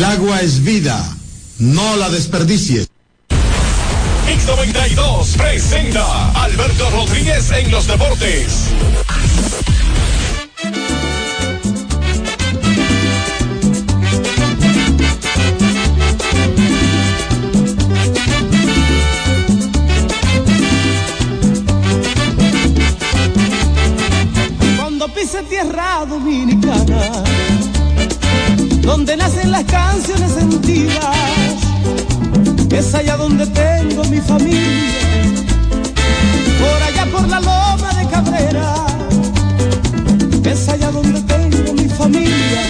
El agua es vida, no la desperdicies. X92 presenta Alberto Rodríguez en los deportes. Cuando pise tierra dominicana, donde nacen las canciones sentidas, es allá donde tengo mi familia, por allá por la loma de Cabrera, es allá donde tengo mi familia,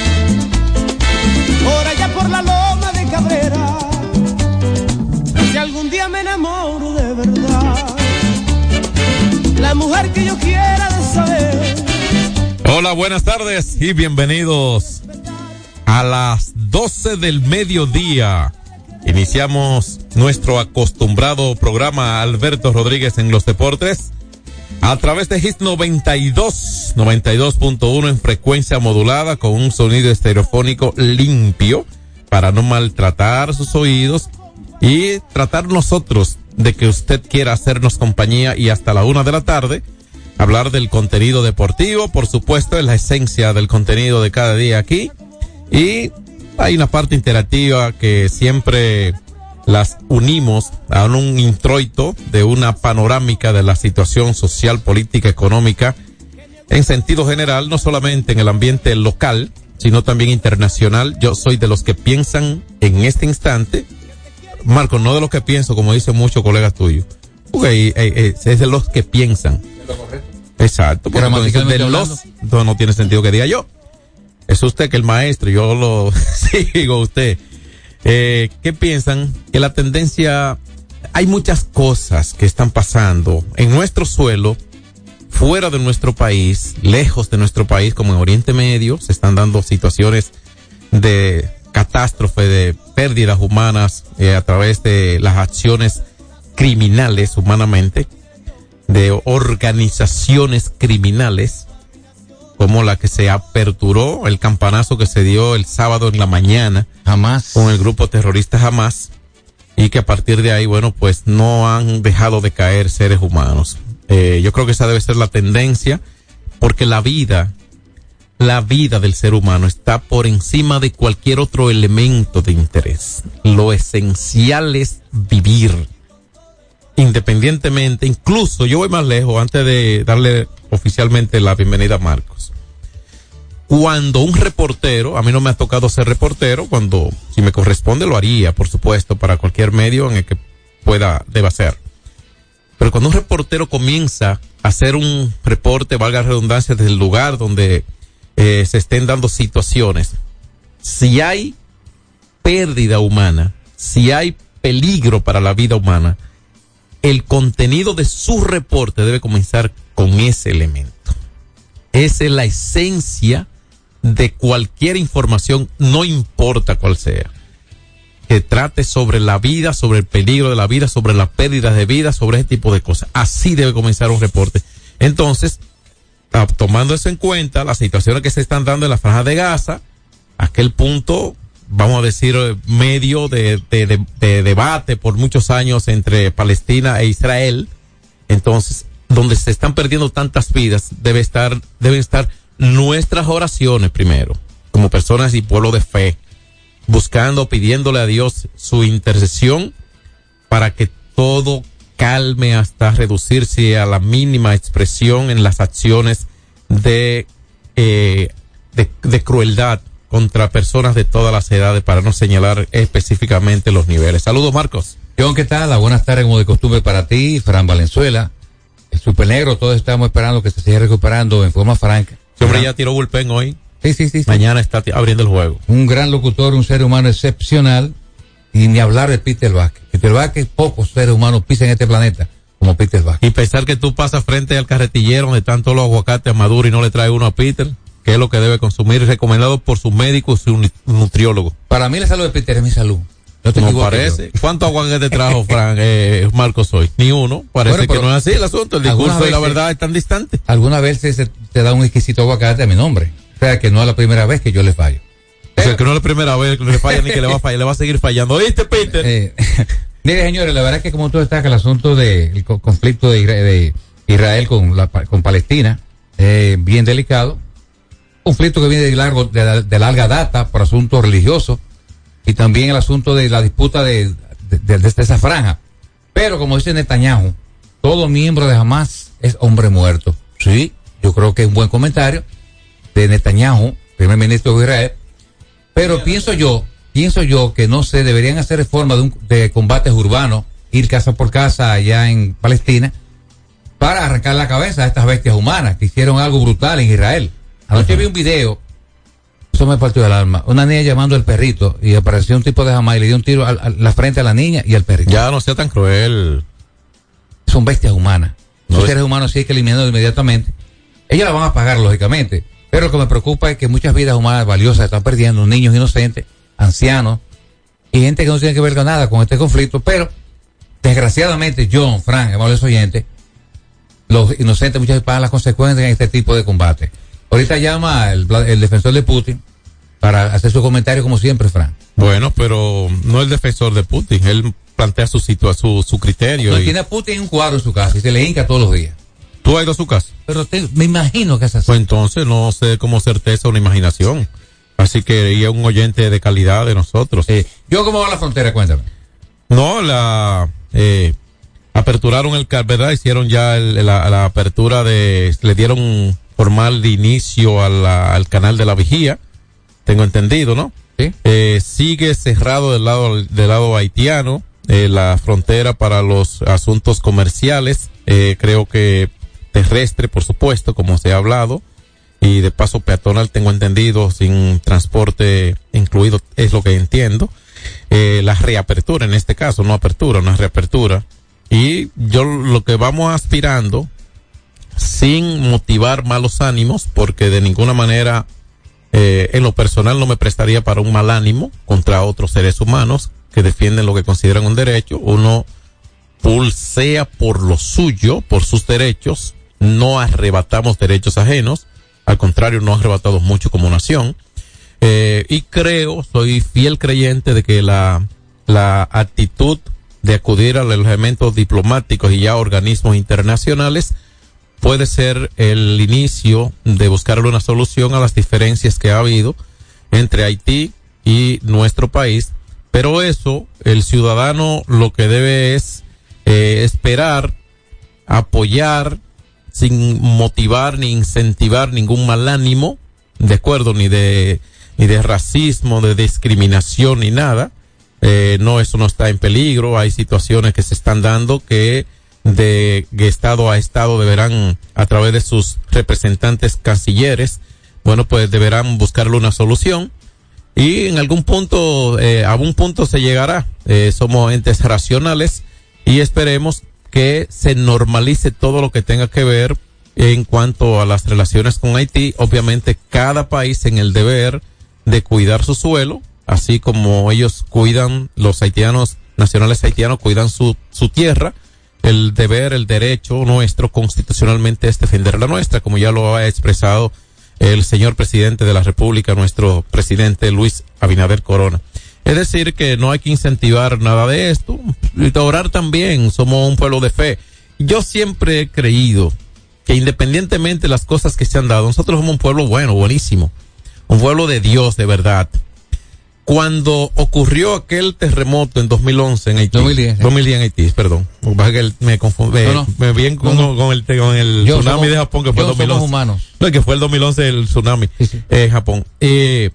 por allá por la loma de Cabrera, si algún día me enamoro de verdad, la mujer que yo quiera de saber. Hola, buenas tardes y bienvenidos a las 12 del mediodía. Iniciamos nuestro acostumbrado programa Alberto Rodríguez en los deportes a través de HIT 92, 92.1 en frecuencia modulada con un sonido estereofónico limpio para no maltratar sus oídos y tratar nosotros de que usted quiera hacernos compañía y hasta la una de la tarde hablar del contenido deportivo, por supuesto, es la esencia del contenido de cada día aquí. Y hay una parte interactiva que siempre las unimos a un introito de una panorámica de la situación social, política, económica, en sentido general, no solamente en el ambiente local, sino también internacional. Yo soy de los que piensan en este instante, Marco, no de los que pienso, como dicen muchos colegas tuyos, porque eh, eh, es de los que piensan. Exacto, porque dicen de los, no, no tiene sentido que diga yo. Es usted que el maestro, yo lo sigo a usted. Eh, ¿Qué piensan? Que la tendencia, hay muchas cosas que están pasando en nuestro suelo, fuera de nuestro país, lejos de nuestro país, como en Oriente Medio, se están dando situaciones de catástrofe, de pérdidas humanas eh, a través de las acciones criminales humanamente de organizaciones criminales como la que se aperturó el campanazo que se dio el sábado en la mañana jamás. con el grupo terrorista jamás y que a partir de ahí bueno pues no han dejado de caer seres humanos. Eh, yo creo que esa debe ser la tendencia porque la vida la vida del ser humano está por encima de cualquier otro elemento de interés. Lo esencial es vivir independientemente, incluso yo voy más lejos antes de darle oficialmente la bienvenida a Marcos. Cuando un reportero, a mí no me ha tocado ser reportero, cuando si me corresponde lo haría, por supuesto, para cualquier medio en el que pueda, deba ser. Pero cuando un reportero comienza a hacer un reporte, valga redundancia, desde el lugar donde eh, se estén dando situaciones, si hay pérdida humana, si hay peligro para la vida humana, el contenido de su reporte debe comenzar con ese elemento. Esa es la esencia de cualquier información, no importa cuál sea. Que trate sobre la vida, sobre el peligro de la vida, sobre las pérdidas de vida, sobre ese tipo de cosas. Así debe comenzar un reporte. Entonces, tomando eso en cuenta, las situaciones que se están dando en la franja de Gaza, aquel punto vamos a decir, medio de, de, de, de, debate por muchos años entre Palestina e Israel. Entonces, donde se están perdiendo tantas vidas, debe estar, deben estar nuestras oraciones primero, como personas y pueblo de fe, buscando, pidiéndole a Dios su intercesión para que todo calme hasta reducirse a la mínima expresión en las acciones de, eh, de crueldad contra personas de todas las edades para no señalar específicamente los niveles. Saludos, Marcos. John, ¿qué tal? Buenas tardes, como de costumbre para ti, Fran Valenzuela. El Super Negro, todos estamos esperando que se siga recuperando en forma franca. Ese hombre ya tiró bullpen hoy. Sí, sí, sí. Mañana está abriendo el juego. Un gran locutor, un ser humano excepcional. Y ni hablar de Peter Vázquez. Peter Vázquez, pocos seres humanos pisan este planeta como Peter Vázquez. Y pensar que tú pasas frente al carretillero donde están todos los aguacates maduros y no le trae uno a Peter que es lo que debe consumir, recomendado por su médico y su nutriólogo. Para mí la salud de Peter es mi salud. No, te parece. ¿Cuánto aguacate trajo Frank, eh, Marcos hoy? Ni uno. Parece bueno, que no es así el asunto. El discurso y la verdad están distantes. Alguna vez se, te da un exquisito aguacate a mi nombre. O sea que no es la primera vez que yo le fallo. O sea, que no es la primera vez que le falla ni que le va a fallar, le va a seguir fallando. ¿Oíste, Peter? Eh, mire, señores, la verdad es que como tú destacas el asunto del co- conflicto de, Isra- de Israel con, la, con Palestina, eh, bien delicado. Conflicto que viene de, largo, de, la- de larga data por asuntos religiosos y también el asunto de la disputa de, de, de- esa franja. Pero como dice Netanyahu, todo miembro de Hamas es hombre muerto. Sí, yo creo que es un buen comentario de Netanyahu, primer ministro de Israel. Pero pienso yo, pienso yo que no se deberían hacer reformas de, un- de combates urbanos, ir casa por casa allá en Palestina, para arrancar la cabeza a estas bestias humanas que hicieron algo brutal en Israel. Anoche vi un video, eso me partió el alma, una niña llamando al perrito y apareció un tipo de jamás y le dio un tiro a, a la frente a la niña y al perrito. Ya no sea tan cruel. Son bestias humanas. No es- seres humanos sí hay que eliminarlos inmediatamente. Ellos la van a pagar, lógicamente. Pero lo que me preocupa es que muchas vidas humanas valiosas están perdiendo, niños inocentes, ancianos, y gente que no tiene que ver con nada con este conflicto. Pero, desgraciadamente, John, Frank, amables oyentes, los inocentes muchas veces pagan las consecuencias en este tipo de combate. Ahorita llama el, el defensor de Putin para hacer su comentario como siempre, Frank. Bueno, pero no el defensor de Putin. Él plantea su, su, su criterio. No, y- tiene a Putin un cuadro en su casa y se le hinca todos los días. ¿Tú has ido a su casa? Pero te- me imagino que es así. Pues entonces no sé cómo certeza una imaginación. Así que y es un oyente de calidad de nosotros. Eh, yo cómo va la frontera, cuéntame. No, la eh, aperturaron el car- ¿verdad? Hicieron ya el- la, la apertura de, le dieron formal de inicio a la- al canal de la vigía, tengo entendido, ¿no? ¿Sí? Eh, sigue cerrado del lado del lado haitiano eh, la frontera para los asuntos comerciales, eh, creo que terrestre, por supuesto, como se ha hablado, y de paso peatonal, tengo entendido, sin transporte incluido, es lo que entiendo. La reapertura, en este caso, no apertura, una reapertura. Y yo lo que vamos aspirando, sin motivar malos ánimos, porque de ninguna manera eh, en lo personal no me prestaría para un mal ánimo contra otros seres humanos que defienden lo que consideran un derecho. Uno pulsea por lo suyo, por sus derechos, no arrebatamos derechos ajenos, al contrario, no arrebatamos mucho como nación. Eh, y creo, soy fiel creyente de que la, la actitud de acudir a los elementos diplomáticos y ya organismos internacionales puede ser el inicio de buscarle una solución a las diferencias que ha habido entre Haití y nuestro país. Pero eso, el ciudadano lo que debe es eh, esperar, apoyar, sin motivar ni incentivar ningún mal ánimo, de acuerdo, ni de, ni de racismo, de discriminación, ni nada. Eh, no, eso no está en peligro. Hay situaciones que se están dando que de, estado a estado deberán, a través de sus representantes cancilleres, bueno, pues deberán buscarle una solución. Y en algún punto, eh, a un punto se llegará. Eh, somos entes racionales y esperemos que se normalice todo lo que tenga que ver en cuanto a las relaciones con Haití. Obviamente, cada país en el deber de cuidar su suelo, así como ellos cuidan, los haitianos, nacionales haitianos cuidan su, su tierra. El deber, el derecho nuestro constitucionalmente es defender la nuestra, como ya lo ha expresado el señor presidente de la República, nuestro presidente Luis Abinader Corona. Es decir, que no hay que incentivar nada de esto. Y orar también, somos un pueblo de fe. Yo siempre he creído que independientemente de las cosas que se han dado, nosotros somos un pueblo bueno, buenísimo. Un pueblo de Dios, de verdad. Cuando ocurrió aquel terremoto en 2011 en Haití. 2010, sí. 2010 en Haití, perdón. Que me confundí. No, no. Me vi con, No, no. con el, con el Yo tsunami somos- de Japón que fue el 2011. somos humanos. No, que fue el 2011 el tsunami Sí, sí. eh, en Japón. Eh,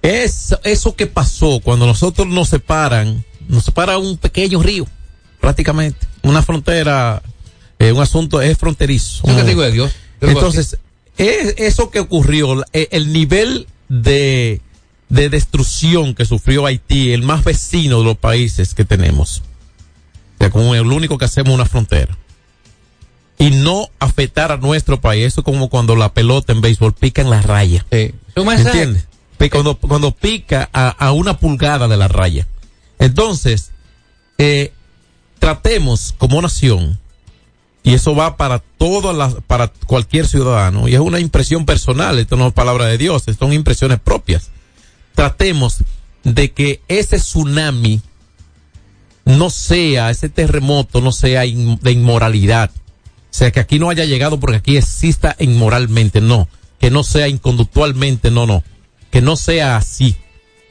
es, eso que pasó cuando nosotros nos separan, nos separa un pequeño río, prácticamente, una frontera, eh, un asunto es fronterizo. Yo que digo de Dios. Entonces, es, eso que ocurrió, el nivel de, de destrucción que sufrió Haití, el más vecino de los países que tenemos, o sea, como el único que hacemos una frontera, y no afectar a nuestro país, eso es como cuando la pelota en béisbol pica en la raya. Sí. ¿Entiendes? Cuando, cuando pica a, a una pulgada de la raya. Entonces, eh, tratemos como nación, y eso va para todas las, para cualquier ciudadano, y es una impresión personal, esto no es palabra de Dios, son impresiones propias. Tratemos de que ese tsunami no sea, ese terremoto no sea de inmoralidad. O sea, que aquí no haya llegado porque aquí exista inmoralmente, no. Que no sea inconductualmente, no, no. Que no sea así.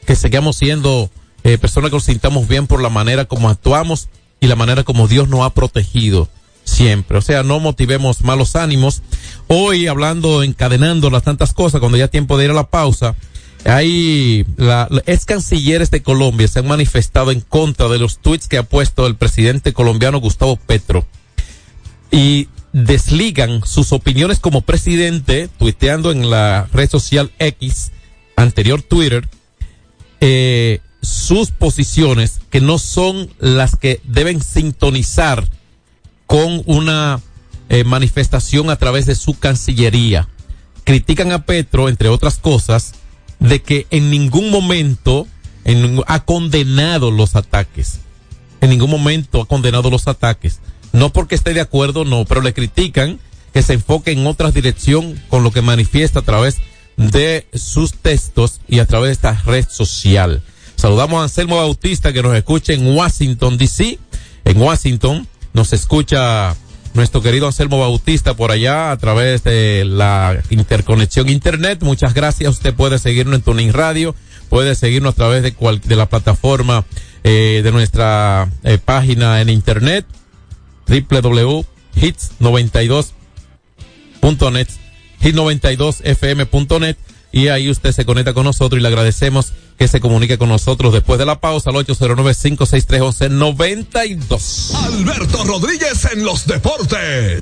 Que sigamos siendo eh, personas que nos sintamos bien por la manera como actuamos y la manera como Dios nos ha protegido siempre. O sea, no motivemos malos ánimos. Hoy hablando, encadenando las tantas cosas, cuando ya tiempo de ir a la pausa, hay la, ex cancilleres de Colombia se han manifestado en contra de los tweets que ha puesto el presidente colombiano Gustavo Petro. Y desligan sus opiniones como presidente tuiteando en la red social X anterior Twitter eh, sus posiciones que no son las que deben sintonizar con una eh, manifestación a través de su cancillería. Critican a Petro entre otras cosas de que en ningún momento ha condenado los ataques. En ningún momento ha condenado los ataques. No porque esté de acuerdo, no, pero le critican que se enfoque en otra dirección con lo que manifiesta a través de sus textos y a través de esta red social. Saludamos a Anselmo Bautista que nos escucha en Washington, D.C. En Washington nos escucha nuestro querido Anselmo Bautista por allá a través de la interconexión internet. Muchas gracias. Usted puede seguirnos en Tuning Radio, puede seguirnos a través de, cual, de la plataforma eh, de nuestra eh, página en internet www.hits92.net hit92fm.net y ahí usted se conecta con nosotros y le agradecemos que se comunique con nosotros después de la pausa al 809-563-1192. Alberto Rodríguez en los deportes.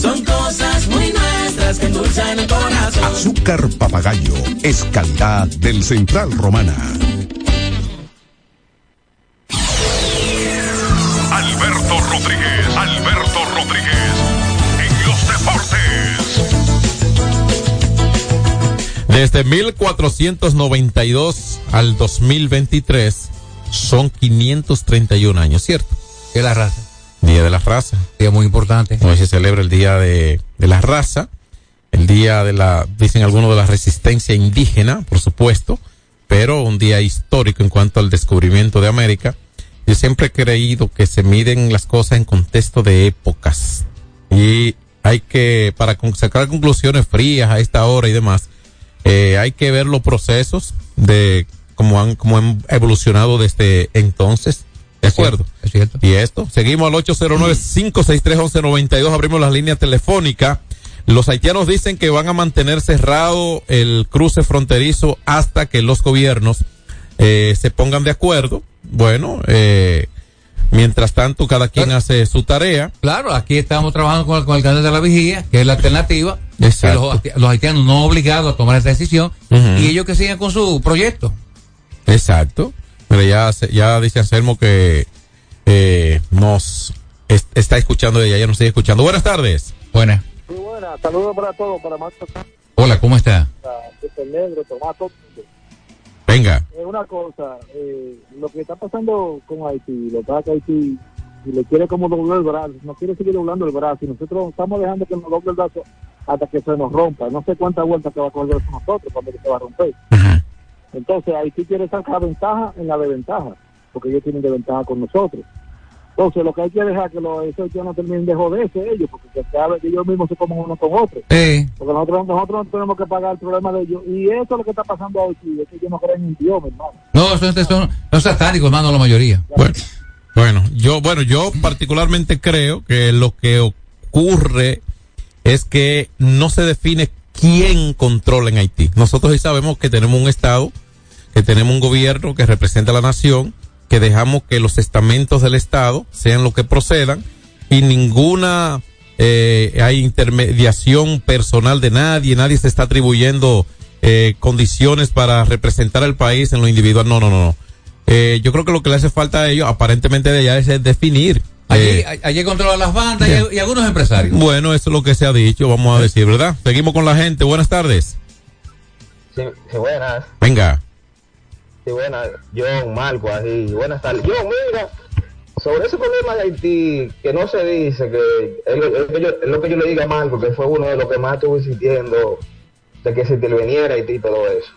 son cosas muy nuestras que endulzan el corazón. Azúcar papagayo es calidad del Central Romana. Alberto Rodríguez, Alberto Rodríguez, en los deportes. Desde 1492 al 2023 son 531 años, ¿cierto? ¿Qué es la raza? Día de la raza. Día muy importante. Hoy se celebra el Día de, de la Raza, el Día de la, dicen algunos, de la resistencia indígena, por supuesto, pero un día histórico en cuanto al descubrimiento de América. Yo siempre he creído que se miden las cosas en contexto de épocas y hay que, para sacar conclusiones frías a esta hora y demás, eh, hay que ver los procesos de cómo han, cómo han evolucionado desde entonces. ¿De acuerdo? Es cierto. Y esto, seguimos al 809-563-1192, abrimos las líneas telefónicas. Los haitianos dicen que van a mantener cerrado el cruce fronterizo hasta que los gobiernos eh, se pongan de acuerdo. Bueno, eh, mientras tanto cada quien hace su tarea. Claro, aquí estamos trabajando con el, con el canal de la vigía, que es la alternativa. Exacto. Que los, los haitianos no obligados a tomar esta decisión y ellos que sigan con su proyecto. Exacto. Pero ya, se- ya dice Anselmo que eh, nos es- está escuchando ella, ya nos sigue escuchando. Buenas tardes. Buenas. Muy buena, saludos para todos, para Marco Hola, ¿cómo está? Negro, Tomás. Venga. Eh, una cosa, eh, lo que está pasando con Haití, lo que pasa que Haití si le quiere como doblar el brazo, no quiere seguir doblando el brazo, y nosotros estamos dejando que nos doble el brazo hasta que se nos rompa. No sé cuántas vueltas que va a coger con nosotros cuando se va a romper. Entonces Haití quiere sacar ventaja en la desventaja, porque ellos tienen desventaja con nosotros. Entonces lo que hay que dejar que los esos ya no terminen de joderse ellos, porque que vez que ellos mismos se comen uno con otro. Porque nosotros, nosotros no tenemos que pagar el problema de ellos. Y eso es lo que está pasando hoy, sí, es que ellos no creen en Dios, mi hermano. no, son, son, son satánicos, hermano, la mayoría. Bueno, bueno, yo, bueno, yo particularmente creo que lo que ocurre es que no se define quién controla en Haití. Nosotros sí sabemos que tenemos un Estado, que tenemos un gobierno que representa a la nación, que dejamos que los estamentos del Estado sean lo que procedan y ninguna eh, hay intermediación personal de nadie, nadie se está atribuyendo eh, condiciones para representar al país en lo individual. No, no, no, no. Eh, yo creo que lo que le hace falta a ellos, aparentemente de allá, es definir. Allí, eh, allí controlan las bandas y, y algunos empresarios. bueno, eso es lo que se ha dicho, vamos a decir, ¿verdad? Seguimos con la gente. Buenas tardes. Sí, sí, buenas. Venga. Sí, buenas. John, Marco, así. Buenas tardes. Yo, mira, sobre ese problema de Haití, que no se dice, que es lo, es que yo- es lo que yo le diga a Marco, que fue uno de los que más estuvo insistiendo de que se interviniera Haití y todo eso.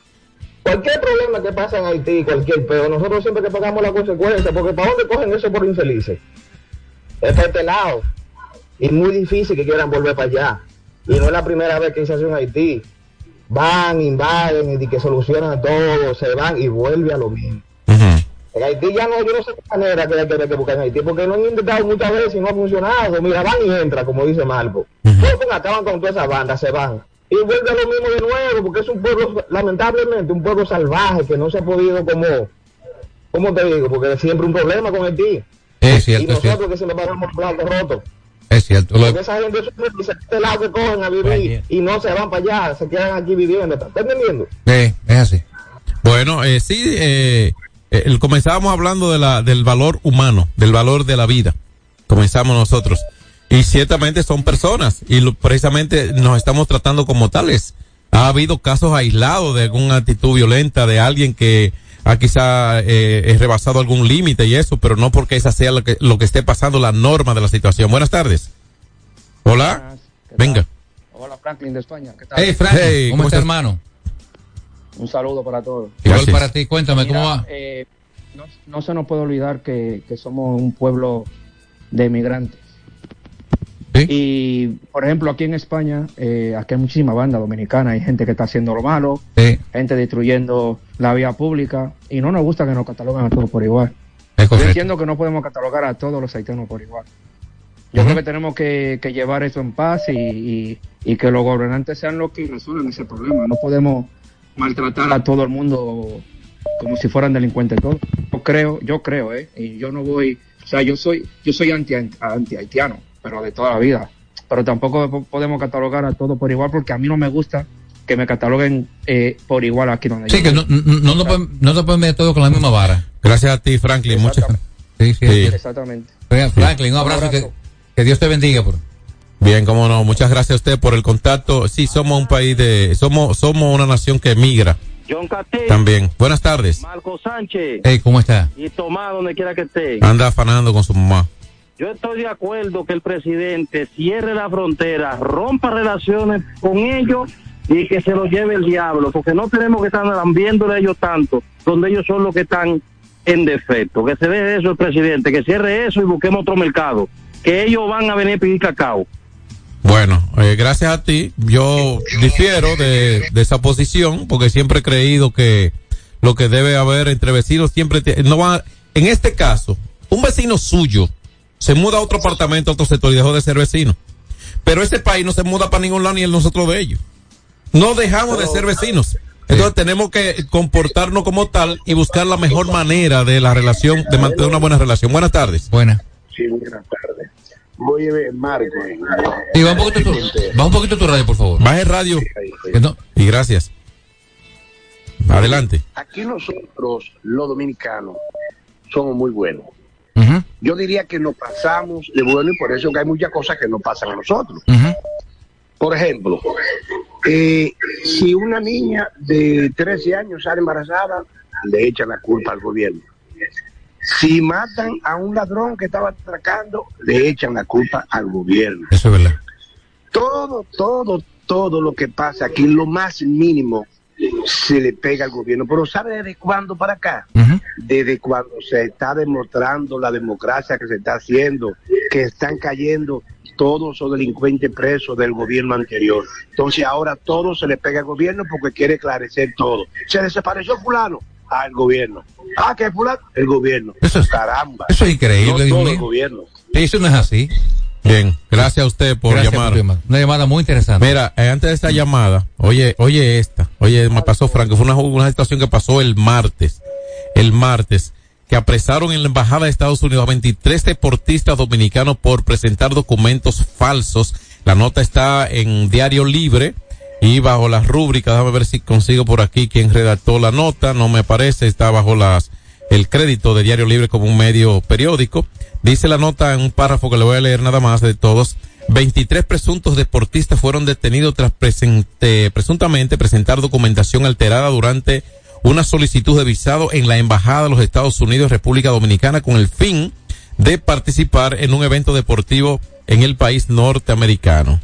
Cualquier problema que pasa en Haití, cualquier peor, nosotros siempre que pagamos la consecuencia, porque ¿para dónde cogen eso por infelices? Es para este lado. Y muy difícil que quieran volver para allá. Y no es la primera vez que se hace en Haití. Van, invaden y que solucionan todo, se van y vuelve a lo mismo. En Haití ya no, yo no sé qué manera que hay que, buscar en Haití, porque no han intentado muchas veces y no ha funcionado. Mira, van y entran, como dice Marco. Pues acaban con toda esa banda, se van. Y vuelve a lo mismo de nuevo, porque es un pueblo, lamentablemente, un pueblo salvaje que no se ha podido como, ¿cómo te digo? Porque es siempre un problema con Haití. Es y cierto, es nosotros cierto. que siempre pagamos los platos rotos. Es cierto. Lo- Porque esa gente y se este lado que cogen a vivir y no se van para allá, se quedan aquí viviendo. ¿Estás entendiendo? eh, es así. Bueno, eh, sí, eh, eh, el- comenzábamos hablando de la, del valor humano, del valor de la vida. Comenzamos nosotros. Y ciertamente son personas y lo- precisamente nos estamos tratando como tales. Ha habido casos aislados de alguna actitud violenta de alguien que ha quizá eh, rebasado algún límite y eso, pero no porque esa sea lo que, lo que esté pasando, la norma de la situación. Buenas tardes. Hola. Venga. Hola Franklin de España, ¿qué tal? Hey, Franklin, Hey, ¿cómo, ¿cómo está, estás? hermano? Un saludo para todos. Igual Gracias. para ti, cuéntame, ¿cómo va? eh, no, no se nos puede olvidar que, que somos un pueblo de Y, por ejemplo, aquí en España, eh, aquí hay muchísima banda dominicana, hay gente que está haciendo lo malo, Sí, gente destruyendo la vía pública, y no nos gusta que nos cataloguen a todos por igual. Yo entiendo que no podemos catalogar a todos los haitianos por igual. Yo creo que tenemos que, que llevar eso en paz y, y- y que los gobernantes sean los que resuelvan ese problema. No podemos maltratar a todo el mundo como si fueran delincuentes todos. Yo creo, yo creo, ¿eh? Y yo no voy, o sea, yo soy, yo soy anti, anti haitiano, pero de toda la vida. Pero tampoco po- podemos catalogar a todos por igual porque a mí no me gusta que me cataloguen eh, por igual aquí donde Sí, yo que no, no, no, no, pueden- no se pueden meter todo con la misma vara. Gracias a ti, Franklin. Muchas Sí, sí, Sí. Exactamente. Franklin, un abrazo, que, que Dios te bendiga. Por. Bien, cómo no. Muchas gracias a usted por el contacto. Sí, somos un país de, somos, somos una nación que emigra John Castillo, también. Buenas tardes. Marco Sánchez Hey, ¿cómo está? y Tomás, donde quiera que esté. Anda afanando con su mamá. Yo estoy de acuerdo que el presidente cierre la frontera, rompa relaciones con ellos y que se lo lleve el diablo, porque no tenemos que estar viéndole a ellos tanto, donde ellos son los que están en defecto. Que se deje eso el presidente, que cierre eso y busquemos otro mercado, que ellos van a venir a pedir cacao. Bueno, eh, gracias a ti. Yo difiero de, de esa posición porque siempre he creído que lo que debe haber entre vecinos siempre te- no va. En este caso, un vecino suyo se muda a otro apartamento, a otro sector y dejó de ser vecino. Pero ese país no se muda para ningún lado ni el nosotros de ellos. No dejamos de ser vecinos. Entonces tenemos que comportarnos como tal y buscar la mejor manera de la relación, de mantener una buena relación. Buenas tardes. Buenas. Sí, buenas tardes. Voy a ver, Marco. Sí, va un poquito tu, va un poquito tu radio, por favor. Baje radio. No- Y gracias. Adelante. Aquí nosotros, los dominicanos, somos muy buenos. Yo diría que nos pasamos de bueno y por eso que hay muchas cosas que nos pasan a nosotros. Por ejemplo, eh, si una niña de 13 años sale embarazada, le echan la culpa al gobierno. Si matan a un ladrón que estaba atracando, le echan la culpa al gobierno. Eso es verdad. todo, todo, todo lo que pasa aquí, lo más mínimo, se le pega al gobierno. Pero ¿sabe desde cuándo para acá? Desde cuando se está demostrando la democracia que se está haciendo, que están cayendo todos los delincuentes presos del gobierno anterior. Entonces ahora todo se le pega al gobierno porque quiere esclarecer todo. Se desapareció fulano, al gobierno. Ah, que fulano, el gobierno. Caramba. Eso es increíble, No todo el gobierno. Eso no es así. Bien, gracias a usted por Gracias llamar. llamada. Una llamada muy interesante. Mira, eh, antes de esta llamada, oye, oye esta, oye, me pasó Franco, fue una, una situación que pasó el martes, el martes, que apresaron en la embajada de Estados Unidos a 23 deportistas dominicanos por presentar documentos falsos. La nota está en Diario Libre y bajo las rúbricas, déjame ver si consigo por aquí quien redactó la nota, no me aparece, está bajo las el crédito de Diario Libre como un medio periódico. Dice la nota en un párrafo que le voy a leer nada más de todos. 23 presuntos deportistas fueron detenidos tras presente- presuntamente presentar documentación alterada durante una solicitud de visado en la Embajada de los Estados Unidos, República Dominicana, con el fin de participar en un evento deportivo en el país norteamericano.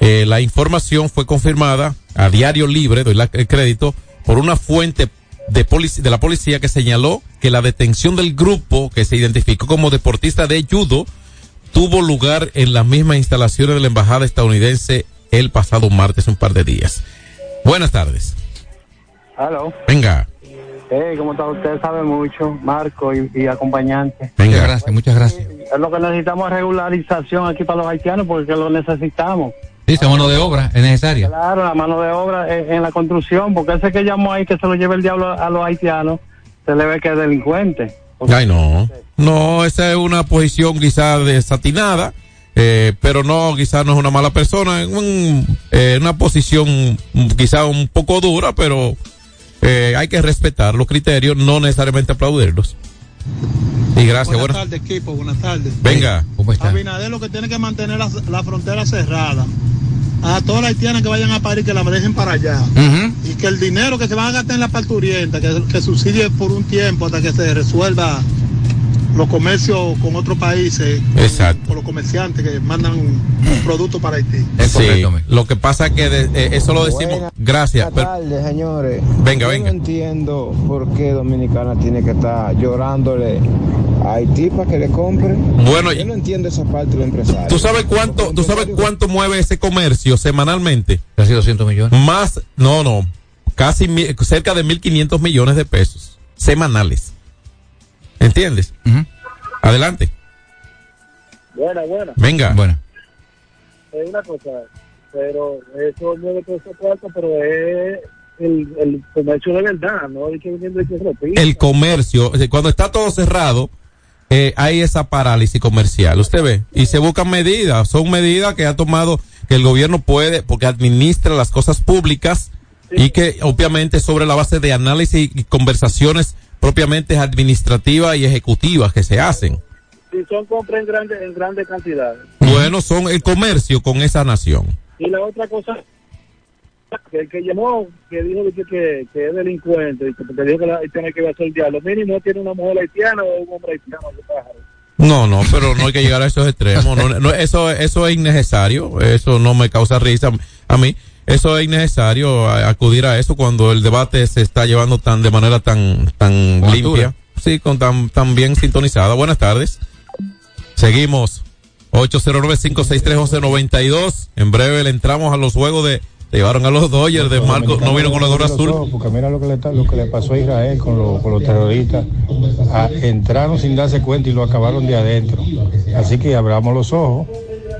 Eh, la información fue confirmada a Diario Libre, doy la- el crédito, por una fuente de, de la policía que señaló que la detención del grupo que se identificó como deportista de judo tuvo lugar en las mismas instalaciones de la embajada estadounidense el pasado martes, un par de días. Buenas tardes. Hello. Venga, Hey, ¿cómo está usted? Sabe mucho, Marco y, y acompañante. Muchas gracias, muchas gracias. Es lo que necesitamos es regularización aquí para los haitianos porque lo necesitamos. Sí, esa mano de obra es necesaria. Claro, la mano de obra en, en la construcción, porque ese que llamó ahí que se lo lleve el diablo a los haitianos, se le ve que es delincuente. Ay, no. No, esa es una posición quizá desatinada, eh, pero no, quizá no es una mala persona, en un, eh, una posición mm, quizá un poco dura, pero eh, hay que respetar los criterios, no necesariamente aplaudirlos. Y gracias, Buenas bueno. tardes, equipo. Buenas tardes. Venga. ¿Cómo está? Abinader lo que tiene que mantener la, la frontera cerrada. A todas las haitianas que vayan a París, que la dejen para allá. Y que el dinero que se van a gastar en la parturienta, que, que subsidie por un tiempo hasta que se resuelva los comercios con otros países, Exacto. con los comerciantes que mandan productos para Haití. Sí, lo que pasa es que de- eh, eso lo decimos. Gracias. Buenas tardes, señores. Venga, Yo venga. No entiendo por qué Dominicana tiene que estar llorándole a Haití para que le compren. Bueno, yo no entiendo esa parte de los empresarios. ¿Tú sabes cuánto, tú sabes cuánto mueve ese comercio semanalmente? Casi 200 millones. Más, no, no, casi cerca de 1.500 millones de pesos semanales. ¿Entiendes? Adelante. Buena, buena. Venga. Bueno. Es una cosa, pero eso no es todo cuarto, pero es el, el comercio de verdad, no hay que. El comercio, cuando está todo cerrado, eh, hay esa parálisis comercial. Usted ve, y se buscan medidas, son medidas que ha tomado, que el gobierno puede, porque administra las cosas públicas y que obviamente sobre la base de análisis y conversaciones propiamente administrativas y ejecutivas que se hacen. Si son compras en grandes en grandes cantidades. Bueno, son el comercio con esa nación. Y la otra cosa, que el que llamó, que dijo que, que, que es delincuente, y que porque dijo que la haitiana que a hacer el diablo, mínimo tiene una mujer haitiana o un hombre haitiano. No, no, pero no hay que llegar a esos extremos. No, no, eso, eso es innecesario. Eso no me causa risa a mí. Eso es innecesario acudir a eso cuando el debate se está llevando tan de manera tan tan Con limpia. altura. Sí, con tan tan bien sintonizada. Buenas tardes. Seguimos. 809-563-1192. En breve le entramos a los juegos de llevaron a los Dodgers de Marco, no vino con la gorra azul. Porque mira lo que le, está- lo que le pasó a Israel con, los- con los terroristas. Ah, entraron sin darse cuenta y lo acabaron de adentro. Así que abramos los ojos.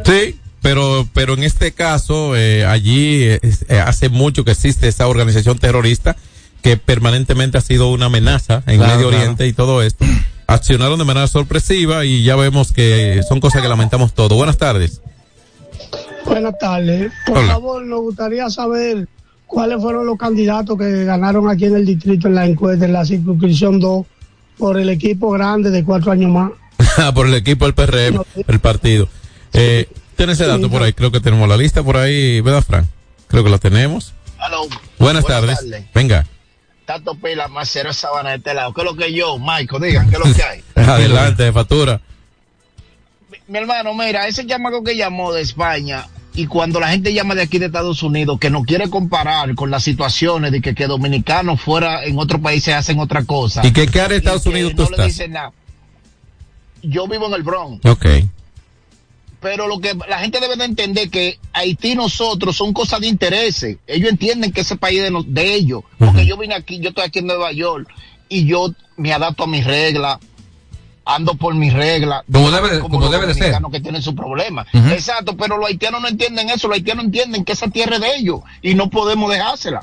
Sí, pero, pero en este caso, eh, allí eh, es- eh, hace mucho que existe esa organización terrorista que permanentemente ha sido una amenaza en Claro, Medio claro. Oriente y todo esto. Accionaron de manera sorpresiva y ya vemos que son cosas que lamentamos todo. Buenas tardes. Buenas tardes. Por Hola. favor, nos gustaría saber cuáles fueron los candidatos que ganaron aquí en el distrito en la encuesta, en la circunscripción 2, por el equipo grande de cuatro años más. por el equipo del PRM, el partido. Eh, ¿Tiene ese dato por ahí? Creo que tenemos la lista por ahí, ¿verdad, Frank? Creo que la tenemos. Aló. Buenas, tardes. Venga. Tato Pila, Macero Sabana de este lado. ¿Qué es lo que yo, Michael? Digan, ¿qué es lo que hay? Adelante, de factura. Mi hermano, mira, ese llamado que llamó de España y cuando la gente llama de aquí de Estados Unidos que no quiere comparar con las situaciones de que, que dominicanos fuera en otros países hacen otra cosa. ¿Y qué, qué área de Estados Unidos no tú le estás? dicen nada. Yo vivo en el Bronx. Ok. Pero lo que la gente debe de entender que Haití y nosotros son cosas de intereses. Ellos entienden que ese país es de, nos- de ellos. Porque yo vine aquí, yo estoy aquí en Nueva York y yo me adapto a mis reglas, ando por mis reglas. Como debe de- como los debe de ser. que tienen su problema. Exacto, pero los haitianos no entienden eso, los haitianos entienden que esa tierra es de ellos y no podemos dejársela.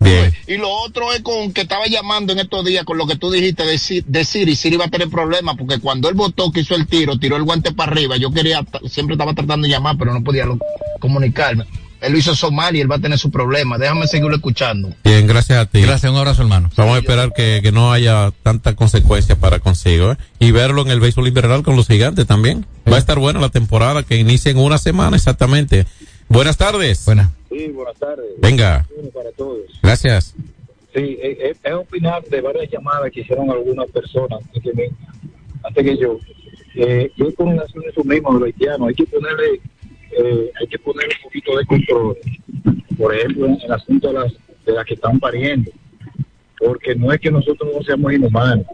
Bien. Y lo otro es con que estaba llamando en estos días con lo que tú dijiste de, Ci- de Siri. Siri va a tener problemas porque cuando él votó que hizo el tiro, tiró el guante para arriba. Yo quería, siempre estaba tratando de llamar, pero no podía lo- comunicarme. Él lo hizo Somalia y él va a tener su problema. Déjame seguirlo escuchando. Bien, gracias a ti. Gracias, un abrazo, hermano. Vamos a esperar que, que no haya tanta consecuencia para consigo, ¿eh? Y verlo en el béisbol invernal con los gigantes también. Va a estar buena la temporada que inicia en una semana exactamente. Buenas tardes. Buenas. Sí, buenas tardes. Venga. Para todos. Gracias. Sí, es, es- es opinar de varias llamadas que hicieron algunas personas antes que, mí- antes que yo. Eh, yo con relación a eso mismo de los haitianos, hay que ponerle, eh, hay que ponerle un poquito de control. Por ejemplo, en el asunto de las, de las que están pariendo. Porque no es que nosotros no seamos inhumanos,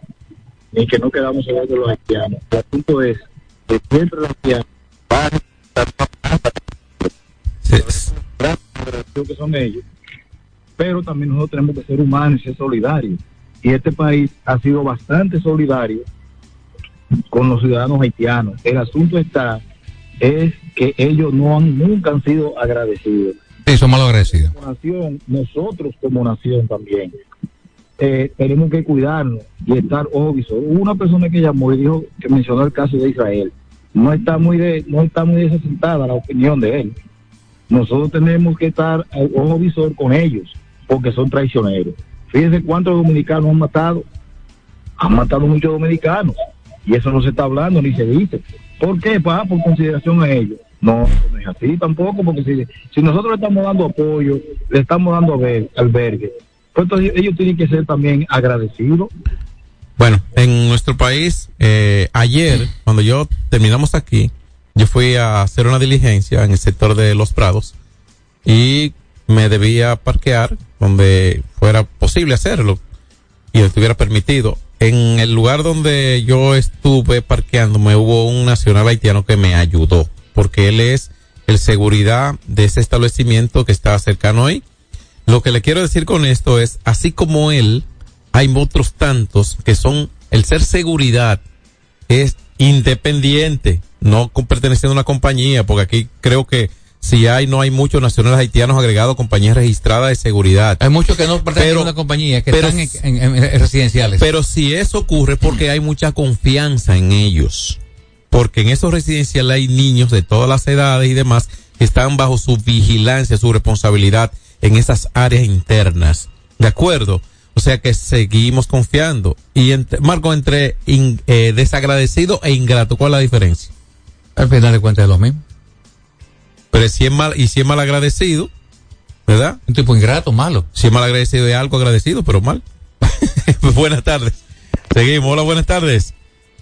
ni que no quedamos hablar de los haitianos. El asunto es que siempre los haitianos van a estar que son ellos pero también nosotros tenemos que ser humanos y ser solidarios. Y este país ha sido bastante solidario con los ciudadanos haitianos. El asunto está es que ellos no han, nunca han sido agradecidos. Sí, los agradecidos. Como nación, nosotros como nación también, eh, tenemos que cuidarnos y estar obvios. Hubo una persona que llamó y dijo que mencionó el caso de Israel. No está muy de, no está muy desasentada la opinión de él. Nosotros tenemos que estar ojo visor con ellos, porque son traicioneros. Fíjense cuántos dominicanos han matado. Han matado muchos dominicanos. Y eso no se está hablando ni se dice. ¿Por qué? Pa, por consideración a ellos. No, no es así tampoco, porque si, nosotros le estamos dando apoyo, le estamos dando alber- albergue, pues entonces ellos tienen que ser también agradecidos. Bueno, en nuestro país, eh, ayer, cuando yo terminamos aquí, yo fui a hacer una diligencia en el sector de Los Prados y me debía parquear donde fuera posible hacerlo y estuviera permitido. En el lugar donde yo estuve parqueándome hubo un nacional haitiano que me ayudó porque él es el seguridad de ese establecimiento que está cercano ahí. Lo que le quiero decir con esto es, así como él, hay otros tantos que son, el ser seguridad es independiente, no perteneciendo a una compañía, porque aquí creo que si hay, no hay muchos nacionales haitianos agregados a compañías registradas de seguridad. Hay muchos que no pertenecen a una compañía, que pero- están en, en- en residenciales. Pero si eso ocurre porque hay mucha confianza en ellos. Porque en esos residenciales hay niños de todas las edades y demás que están bajo su vigilancia, su responsabilidad en esas áreas internas. ¿De acuerdo? O sea que seguimos confiando. Y entre- Marco, entre in- eh, desagradecido e ingrato, ¿cuál es la diferencia? Al final de cuentas es lo mismo. Pero si es mal, y si es mal agradecido, ¿verdad? Un tipo ingrato, malo. Si es mal agradecido es algo agradecido, pero mal. buenas tardes. Seguimos. Hola, buenas tardes.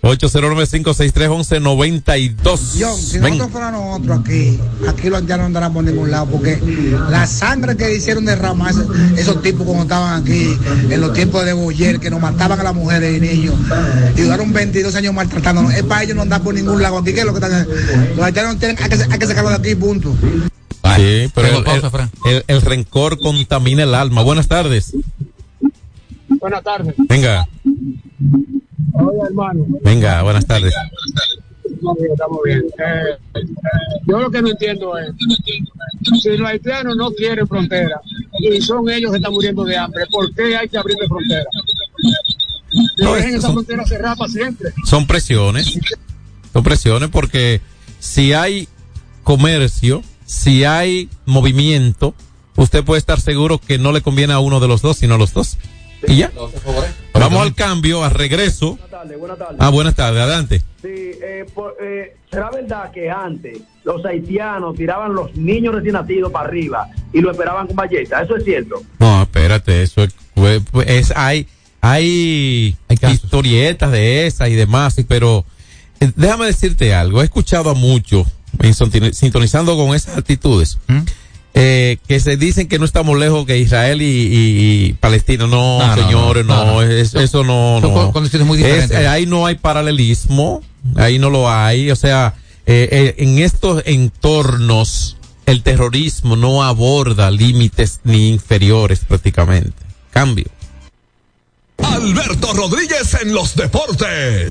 809-563-1192. John, si nosotros fuéramos nosotros aquí, aquí ya no andarán por ningún lado, porque la sangre que hicieron derramar esos, esos tipos cuando estaban aquí, en los tiempos de Boyer, que nos mataban a las mujeres y niños, y duraron 22 años maltratándonos, es para ellos no andar por ningún lado aquí, que es lo que están Los haitianos tienen, hay que, hay que sacarlo de aquí, punto. Sí, pero el, el, el, el rencor contamina el alma. Buenas tardes. Buenas tardes. Venga. Hola, hermano. Venga, buenas tardes. Estamos bien, estamos bien. Eh, yo lo que no entiendo es, si los haitianos no quieren frontera y son ellos que están muriendo de hambre, ¿por qué hay que abrirle frontera? No, dejen esa son- frontera cerrada para siempre. Son presiones. Son presiones porque si hay comercio, si hay movimiento, usted puede estar seguro que no le conviene a uno de los dos, sino a los dos. Y ya. Vamos al cambio, a regreso. Ah, buenas tardes, adelante. Sí, eh, por- eh, será verdad que antes los haitianos tiraban los niños recién nacidos para arriba y lo esperaban con balleta. Eso es cierto. No, espérate, eso es, fue- fue- es- hay, hay, historietas de esas y demás, pero eh, déjame decirte algo, he escuchado a muchos sintonizando con esas actitudes. Eh, que se dicen que no estamos lejos que Israel y, y- y Palestina. No, señores, no, no, no, no. es- eso no, Son condiciones muy Es- diferentes. eh, ahí no hay paralelismo, ahí no lo hay. O sea, eh, eh, en estos entornos el terrorismo no aborda límites ni inferiores prácticamente. Cambio. Alberto Rodríguez en los deportes.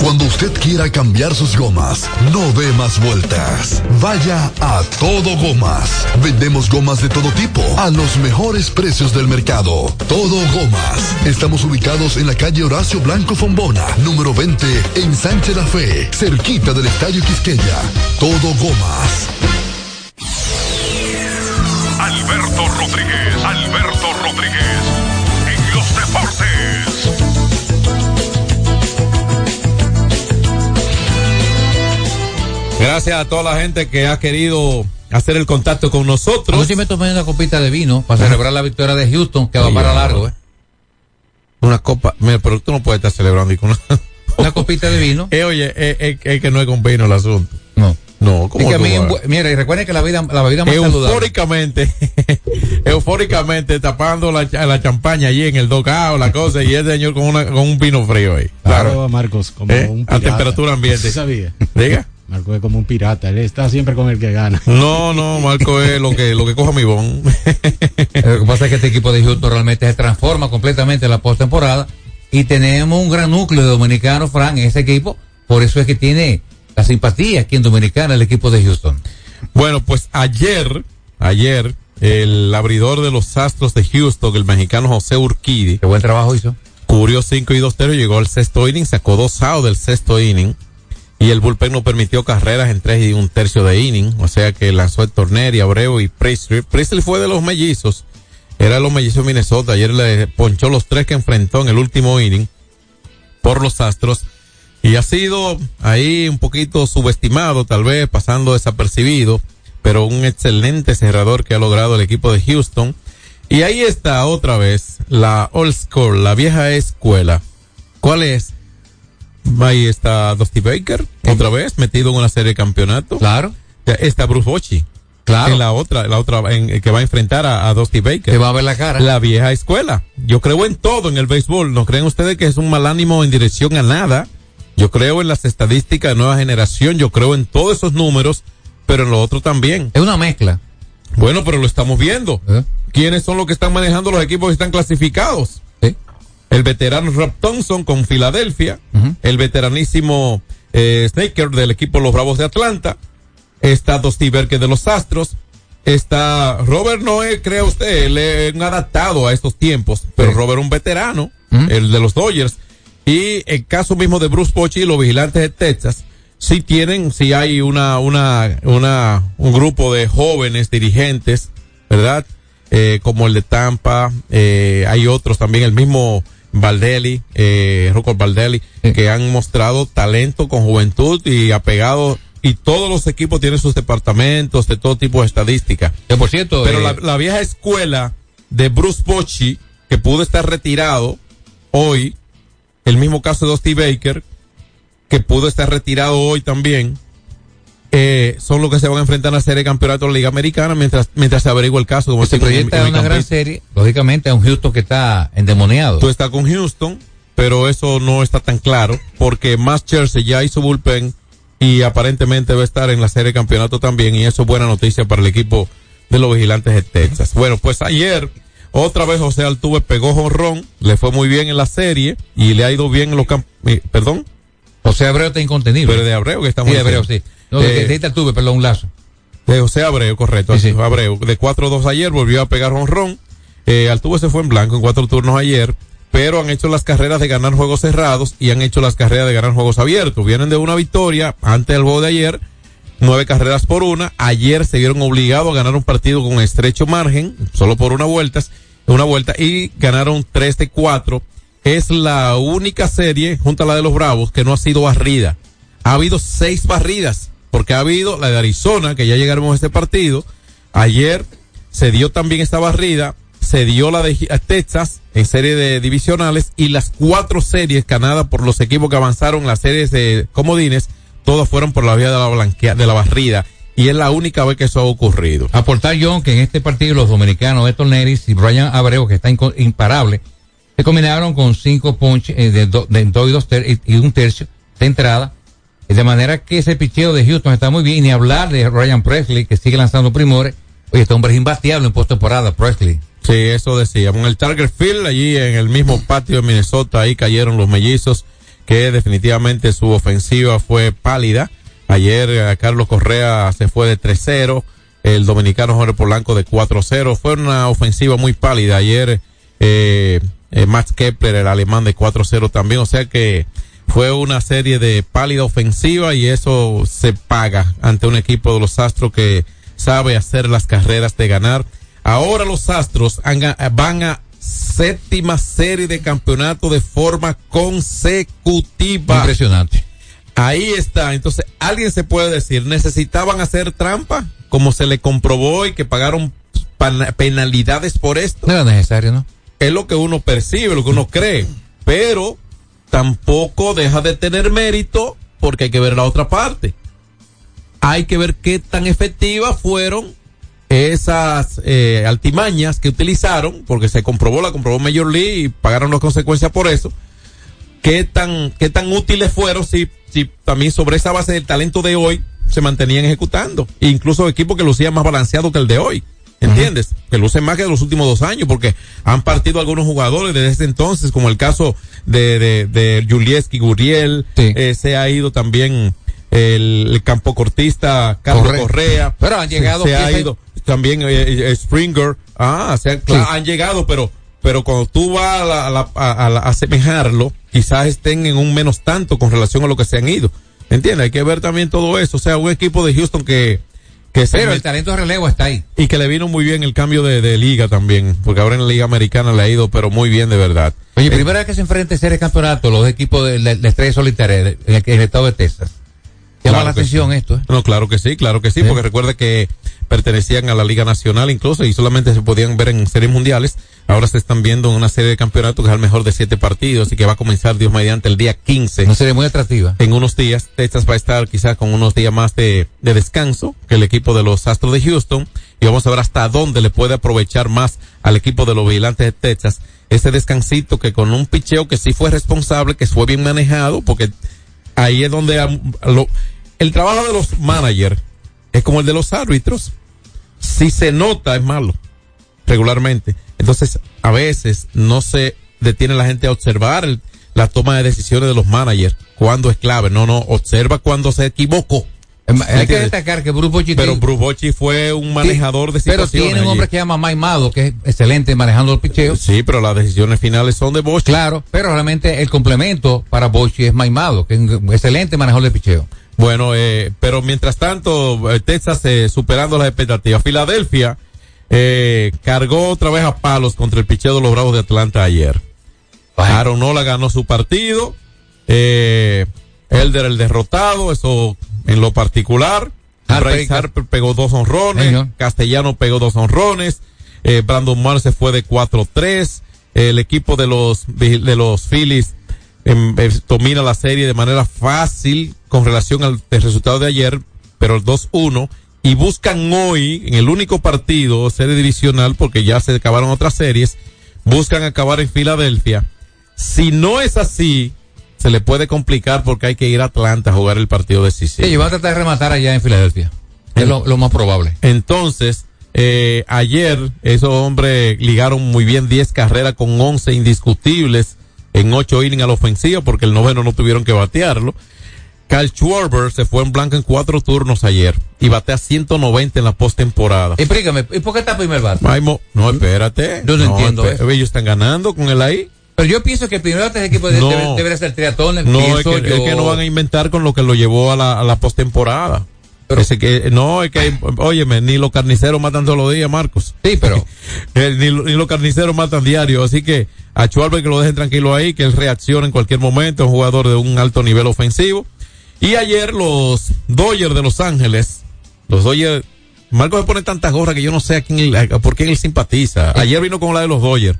Cuando usted quiera cambiar sus gomas, no dé más vueltas. Vaya a Todo Gomas. Vendemos gomas de todo tipo a los mejores precios del mercado. Todo Gomas. Estamos ubicados en la calle Horacio Blanco Fombona, número 20, en Sánchez La Fe, cerquita del Estadio Quisqueya. Todo Gomas. Alberto Rodríguez, Alberto Gracias a toda la gente que ha querido hacer el contacto con nosotros. Anoche me tomé una copita de vino para celebrar la victoria de Houston, que va para no. largo, ¿eh? Una copa, mira, pero tú no puedes estar celebrando y con una, Una copita de vino. Eh, oye, eh, eh, eh, que no es con vino el asunto. No. No, No, ¿cómo Es que mí, mira, y recuerden que la vida, la bebida más saludable. eufóricamente, eufóricamente tapando la, la champaña allí en el docao, la cosa, y el señor con, una, con un vino frío ahí. Claro, Marcos, como ¿Eh? un A temperatura ambiente. ¿Sí sabía? Diga. Marcos es como un pirata, él está siempre con el que gana. No, no, Marco es lo que, lo que coja mi bon. Lo que pasa es que este equipo de Houston realmente se transforma completamente en la postemporada y tenemos un gran núcleo de dominicanos, Frank, en ese equipo. Por eso es que tiene la simpatía aquí en Dominicana el equipo de Houston. Bueno, pues ayer, ayer, el abridor de los Astros de Houston, el mexicano José Urquidi. Qué buen trabajo hizo. Cubrió 5 y 2 tercios, llegó al sexto inning, sacó dos outs del sexto inning. Y el bullpen no permitió carreras en tres y un tercio de inning. O sea que lanzó el Torneri, Abreu y Priestley. Priestley fue de los mellizos. Era de los mellizos de Minnesota. Ayer le ponchó los tres que enfrentó en el último inning por los Astros. Y ha sido ahí un poquito subestimado, tal vez pasando desapercibido, pero un excelente cerrador que ha logrado el equipo de Houston. Y ahí está otra vez la Old School, la vieja escuela. ¿Cuál es? Ahí está Dusty Baker, otra vez, metido en una serie de campeonato. Claro. Está Bruce Bochy. Claro. En la otra, la otra, en, que va a enfrentar a, a Dusty Baker. Que va a ver la cara. La vieja escuela. Yo creo en todo en el béisbol. ¿No creen ustedes que es un mal ánimo en dirección a nada? Yo creo en las estadísticas de nueva generación. Yo creo en todos esos números, pero en lo otro también. Es una mezcla. Bueno, pero lo estamos viendo. ¿Quiénes son los que están manejando los equipos que están clasificados? El veterano Rob Thompson con Filadelfia, el veteranísimo eh, Snaker del equipo Los Bravos de Atlanta, está Dusty Baker de los Astros, está Robert Noé, cree usted, él es un adaptado a estos tiempos, pero Robert un veterano, el de los Dodgers, y el caso mismo de Bruce Bochy y los vigilantes de Texas, sí tienen, sí hay una, una, una, un grupo de jóvenes dirigentes, ¿verdad? Eh, como el de Tampa, eh, hay otros también, el mismo Valdelli, eh, Rocco Valdelli, que han mostrado talento con juventud y apegado, y todos los equipos tienen sus departamentos de todo tipo de estadísticas. Por cierto, Pero eh, la, la vieja escuela de Bruce Bochy, que pudo estar retirado hoy, el mismo caso de Dusty Baker, que pudo estar retirado hoy también, eh, son los que se van a enfrentar a la serie de campeonato de la Liga Americana mientras, mientras se averigua el caso. Como se proyecta una gran serie, lógicamente, a un Houston que está endemoniado. Tú estás con Houston, pero eso no está tan claro, porque Max Chelsea ya hizo bullpen y aparentemente va a estar en la serie de campeonato también, y eso es buena noticia para el equipo de los vigilantes de Texas. Bueno, pues ayer, otra vez José Altuve pegó jonrón, le fue muy bien en la serie, y le ha ido bien en los campos, perdón. José Abreu está incontenible. Pero de Abreu que estamos Sí, Abreu, sí. No, de, Eh, de, de Altuve, perdón, lazo. de José Abreu, correcto. Abreu, de 4-2 ayer, volvió a pegar honrón. Eh, Altuve se fue en blanco en cuatro turnos ayer, pero han hecho las carreras de ganar juegos cerrados y han hecho las carreras de ganar juegos abiertos. Vienen de una victoria antes del juego de ayer, nueve carreras por una. Ayer se vieron obligados a ganar un partido con estrecho margen, solo por una vuelta, una vuelta, y ganaron tres de cuatro. Es la única serie, junto a la de los Bravos, que no ha sido barrida. Ha habido seis barridas, porque ha habido la de Arizona, que ya llegaremos a este partido. Ayer se dio también esta barrida, se dio la de Texas en serie de divisionales y las cuatro series ganadas por los equipos que avanzaron las series de comodines, todas fueron por la vía de la blanquea, de la barrida. Y es la única vez que eso ha ocurrido. Aportar John que en este partido los dominicanos Héctor Neris y Brian Abreu, que está imparable, se combinaron con cinco punches eh, de, y dos y un tercio de entrada. De manera que ese picheo de Houston está muy bien. Y ni hablar de Ryan Presley, que sigue lanzando primores. Oye, este hombre es en postemporada, Presley. Sí, eso decíamos. En el Target Field, allí en el mismo patio de Minnesota, ahí cayeron los mellizos, que definitivamente su ofensiva fue pálida. Ayer eh, Carlos Correa se fue de 3-0, el dominicano Jorge Polanco de 4-0. Fue una ofensiva muy pálida. Ayer eh, eh, Max Kepler, el alemán de 4-0 también. O sea que fue una serie de pálida ofensiva y eso se paga ante un equipo de los Astros que sabe hacer las carreras de ganar. Ahora los Astros van a séptima serie de campeonato de forma consecutiva. Impresionante. Ahí está. Entonces, alguien se puede decir, necesitaban hacer trampa, como se le comprobó y que pagaron penalidades por esto. No era necesario, ¿no? Es lo que uno percibe, lo que uno cree. Pero tampoco deja de tener mérito porque hay que ver la otra parte. hay que ver qué tan efectivas fueron esas eh, altimañas que utilizaron, porque se comprobó, la comprobó Major League y pagaron las consecuencias por eso. Qué tan, qué tan útiles fueron si, si también sobre esa base del talento de hoy se mantenían ejecutando. Incluso equipos que lucían más balanceado que el de hoy. ¿Entiendes? Que lucen más que de los últimos dos años, porque han partido algunos jugadores desde ese entonces, como el caso de, de, de Julieski Guriel, eh, se ha ido también el, el campocortista Carlos Correa. Correa. Pero han llegado Se, se ha ido también eh, eh, Springer. Ah, se han, claro, han llegado, pero pero cuando tú vas a, la- a, la- a la- a asemejarlo, quizás estén en un menos tanto con relación a lo que se han ido. ¿Entiendes? Hay que ver también todo eso. O sea, un equipo de Houston que, que Pero el talento de relevo está ahí. y que le vino muy bien el cambio de, de liga también, porque ahora en la liga americana le ha ido, pero muy bien de verdad. Oye, Eh, primera vez que se enfrenta en serie de campeonato los equipos de la, la estrella solitaria en el, estado de Texas. Llama Claro la atención sí. esto, ¿eh? No, claro que sí, claro que sí, porque recuerda que pertenecían a la Liga Nacional incluso y solamente se podían ver en series mundiales. Ahora se están viendo en una serie de campeonatos que es al mejor de siete partidos y que va a comenzar Dios mediante el día 15. Una serie muy atractiva. En unos días, Texas va a estar quizás con unos días más de, de descanso que el equipo de los Astros de Houston y vamos a ver hasta dónde le puede aprovechar más al equipo de los Vigilantes de Texas ese descansito que con un picheo que sí fue responsable, que fue bien manejado, porque ahí es donde lo- el trabajo de los managers es como el de los árbitros. Si se nota es malo, regularmente. Entonces, a veces no se detiene la gente a observar el- la toma de decisiones de los managers, cuando es clave. No, no, observa cuando se equivocó. Hay que destacar que Bruce Bochy Pero Bruce Bochy fue un manejador de pero situaciones. tiene un hombre allí. que se llama Mike Mado, que es excelente manejando el picheo. Sí, pero las decisiones finales son de Bochy. Claro, pero realmente el complemento para Bochy es Mike Mado, que es un excelente manejador de picheo. Bueno, eh, pero mientras tanto, eh, Texas eh, superando las expectativas. Filadelfia eh, cargó otra vez a palos contra el picheo de los Bravos de Atlanta ayer. Aaron Nola ganó su partido. Eh, Elder el derrotado, eso en lo particular. Harper- Bryce Harper pegó dos honrones. Señor. Castellano pegó dos honrones. Eh, Brandon Marr se fue de 4-3. El equipo de los, de los Phillies em, eh, domina la serie de manera fácil con relación al resultado de ayer, pero el 2-1. Y buscan hoy, en el único partido, serie divisional, porque ya se acabaron otras series, buscan acabar en Filadelfia. Si no es así, se le puede complicar porque hay que ir a Atlanta a jugar el partido decisivo. Sí, van a tratar de rematar allá en Filadelfia. Es lo, lo más probable. Entonces, eh, ayer esos hombres ligaron muy bien 10 carreras con 11 indiscutibles en 8 innings a la ofensiva porque el noveno no tuvieron que batearlo. Kyle Schwarber se fue en blanco en cuatro turnos ayer y batea 190 en la postemporada. Explícame, ¿y por qué está primer bate? Ay, mo- no, espérate. Yo no entiendo espe- eso. Ellos están ganando con él ahí. Pero yo pienso que el primer bate del equipo de- No. debe- debería ser triatón. No, es pienso que, yo. es que no van a inventar con lo que lo llevó a la, a la postemporada. Ese que, no, es que, óyeme, ni los carniceros matan todos los días, Marcos. Sí, pero. Eh, ni, ni los carniceros matan diario, así que a Schwarber que lo dejen tranquilo ahí, que él reaccione en cualquier momento, es un jugador de un alto nivel ofensivo. Y ayer los Dodgers de Los Ángeles, los Dodgers, Marcos se pone tantas gorras que yo no sé a quién, a- por quién él simpatiza. Ayer vino con la de los Dodgers.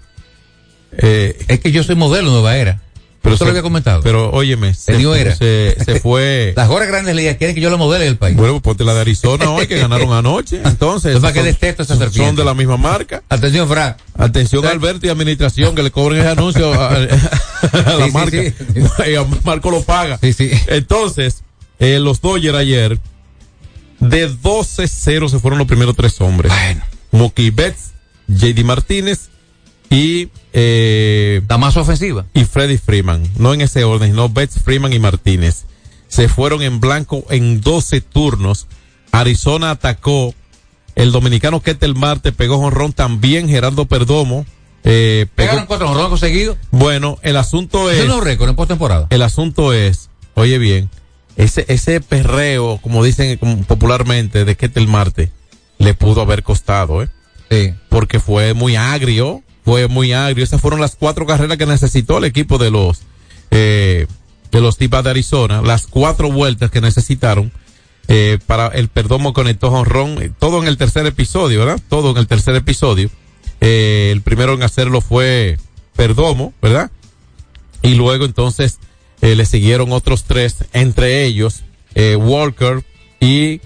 Eh, es que yo soy modelo nueva era. Pero Eso se- lo había comentado. Pero óyeme, se, El New Era. se, se fue. Las gorras grandes ligas quieren que yo lo modele del país. Bueno, pues ponte la de Arizona hoy que ganaron anoche. Entonces, Es para son- detesto esa son serpiente. de la misma marca. Atención, Fra. Atención Alberto y administración que le cobren ese anuncio a, a- a la Sí, sí, marca. sí. Marco lo paga. Sí, sí. Entonces, eh, los Dodgers ayer de 12-0 se fueron los primeros tres hombres. Mookie Betts, JD Martínez y eh, La más ofensiva. y Freddy Freeman. No en ese orden, sino Betts, Freeman y Martínez. Se fueron en blanco en 12 turnos. Arizona atacó. El dominicano Ketel Marte pegó jonrón también. Gerardo Perdomo. Eh, pegó- Pegaron cuatro jonrones conseguidos. Bueno, el asunto es. no récord en postemporada. El asunto es, oye bien, ese, ese perreo, como dicen como popularmente, de Ketel Marte, le pudo haber costado, ¿eh? Sí. Porque fue muy agrio, fue muy agrio. Esas fueron las cuatro carreras que necesitó el equipo de los, eh, de los Tipas de Arizona, las cuatro vueltas que necesitaron. Eh, para el Perdomo conectó jonrón, eh, todo en el tercer episodio, ¿verdad? Todo en el tercer episodio. Eh, el primero en hacerlo fue Perdomo, ¿verdad? Y luego entonces eh, le siguieron otros tres, entre ellos eh, Walker y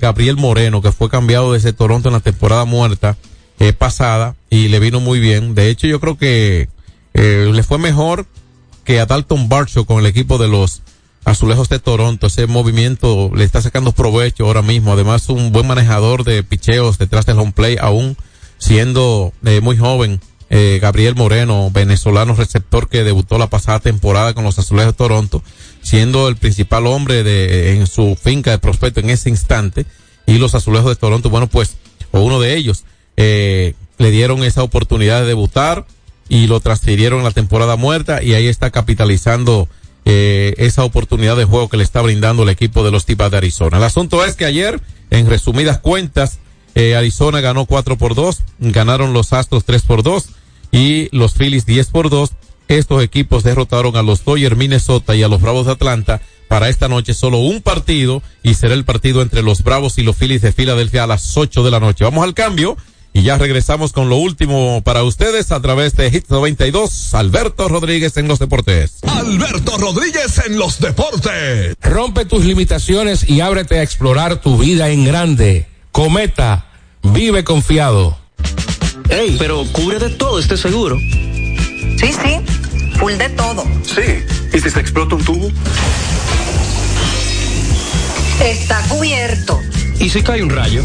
Gabriel Moreno, que fue cambiado desde Toronto en la temporada muerta eh, pasada y le vino muy bien. De hecho, yo creo que eh, le fue mejor que a Dalton Barcho con el equipo de los Azulejos de Toronto. Ese movimiento le está sacando provecho ahora mismo. Además, un buen manejador de picheos detrás del home play, aún siendo eh, muy joven. Eh, Gabriel Moreno, venezolano receptor que debutó la pasada temporada con los Azulejos de Toronto, siendo el principal hombre de, en su finca de prospecto en ese instante. Y los Azulejos de Toronto, bueno, pues, o uno de ellos, eh, le dieron esa oportunidad de debutar y lo transfirieron a la temporada muerta y ahí está capitalizando eh, esa oportunidad de juego que le está brindando el equipo de los Tipas de Arizona. El asunto es que ayer, en resumidas cuentas, eh, Arizona ganó 4 por 2, ganaron los Astros 3 por 2 y los Phillies 10 por 2. Estos equipos derrotaron a los Dodgers Minnesota y a los Bravos de Atlanta. Para esta noche solo un partido y será el partido entre los Bravos y los Phillies de Filadelfia a las 8 de la noche. Vamos al cambio y ya regresamos con lo último para ustedes a través de Hit 92. Alberto Rodríguez en los deportes. Alberto Rodríguez en los deportes. Rompe tus limitaciones y ábrete a explorar tu vida en grande. Cometa, vive confiado. Ey, pero cubre de todo este seguro. Sí, sí, full de todo. Sí. ¿Y si se explota un tubo? Está cubierto. ¿Y si cae un rayo?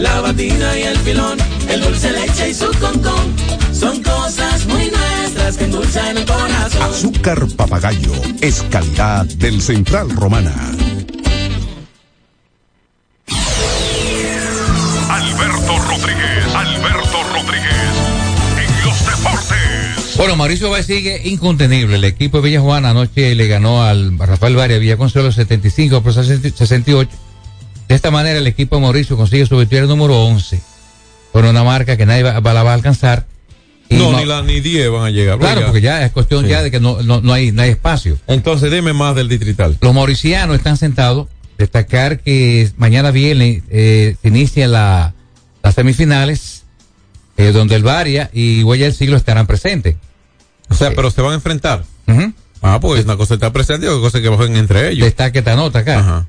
la batida y el filón, el dulce leche y su concón. Son cosas muy nuestras que endulzan el corazón. Azúcar papagayo es calidad del Central Romana. Alberto Rodríguez, Alberto Rodríguez, en los deportes. Bueno, Mauricio Báez sigue incontenible. El equipo de Villa Juana anoche le ganó al Rafael Varia Villa Consuelo 75 por 68. De esta manera el equipo de Mauricio consigue su victoria número 11 con una marca que nadie va, va- la va a alcanzar. Y No, ni la ni 10 van a llegar. Claro, Oiga. porque ya es cuestión Sí. ya de que no, no, no hay, no hay espacio. Entonces, dime más del distrital. Los mauricianos están sentados. Destacar que mañana viernes eh, se inician la, las semifinales, eh, donde el Varia y Huella del Siglo estarán presentes. O sea, pero se van a enfrentar. Ah, porque una cosa está presente y otra cosa que bajen entre ellos. Destaca esta nota acá. Ajá.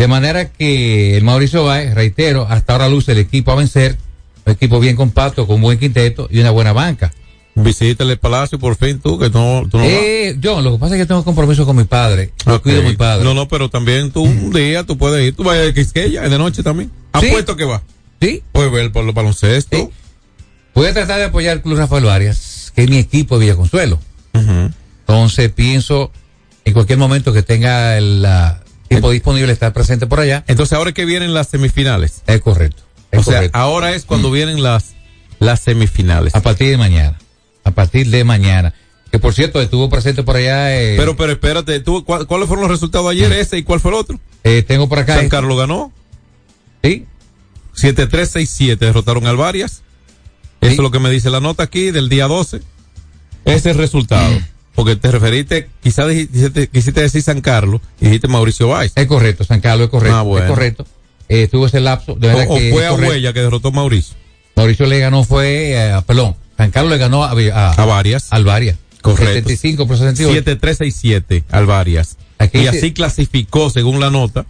De manera que el Mauricio Báez, reitero, hasta ahora luce el equipo a vencer, un equipo bien compacto, con buen quinteto y una buena banca. Visítale el palacio por fin tú, que no, tú no vas. eh, John, lo que pasa es que tengo compromiso con mi padre. Yo Ok. cuido a mi padre. No, no, pero también tú un día tú puedes ir. Tú vas a Quisqueya de noche también. Sí. Apuesto que va. Sí. Puedes ver por los baloncestos. Sí. Voy a tratar de apoyar el Club Rafael Varias, que es mi equipo de Villa Consuelo. Ujú. Entonces pienso en cualquier momento que tenga el ah, tiempo disponible estar presente por allá. Entonces, ahora es que vienen las semifinales. Es correcto. Es o sea, ahora es cuando vienen las, las semifinales. a partir de mañana. A partir de mañana. Que por cierto, estuvo presente por allá. eh, Pero, pero espérate, ¿tú, cuál- ¿cuáles fueron los resultados ayer? Ese y cuál fue el otro. eh, tengo por acá. San este- Carlos ganó. Sí. 7-3-6-7 derrotaron al Varias. Eso es lo que me dice la nota aquí del día 12. Ese es el resultado. Porque te referiste, quizás quisiste decir San Carlos y dijiste Mauricio Valls. Es correcto, San Carlos es correcto. Ah, bueno. Es correcto. Eh, tuvo ese lapso. De O, verdad o que fue a. Huella que derrotó a Mauricio. Mauricio le ganó, fue, eh, perdón, San Carlos le ganó a, a, A Varias. al Varias. Correcto. 75 por 68. 7-3-6-7 al Varias. Aquí y dice- así clasificó según la nota.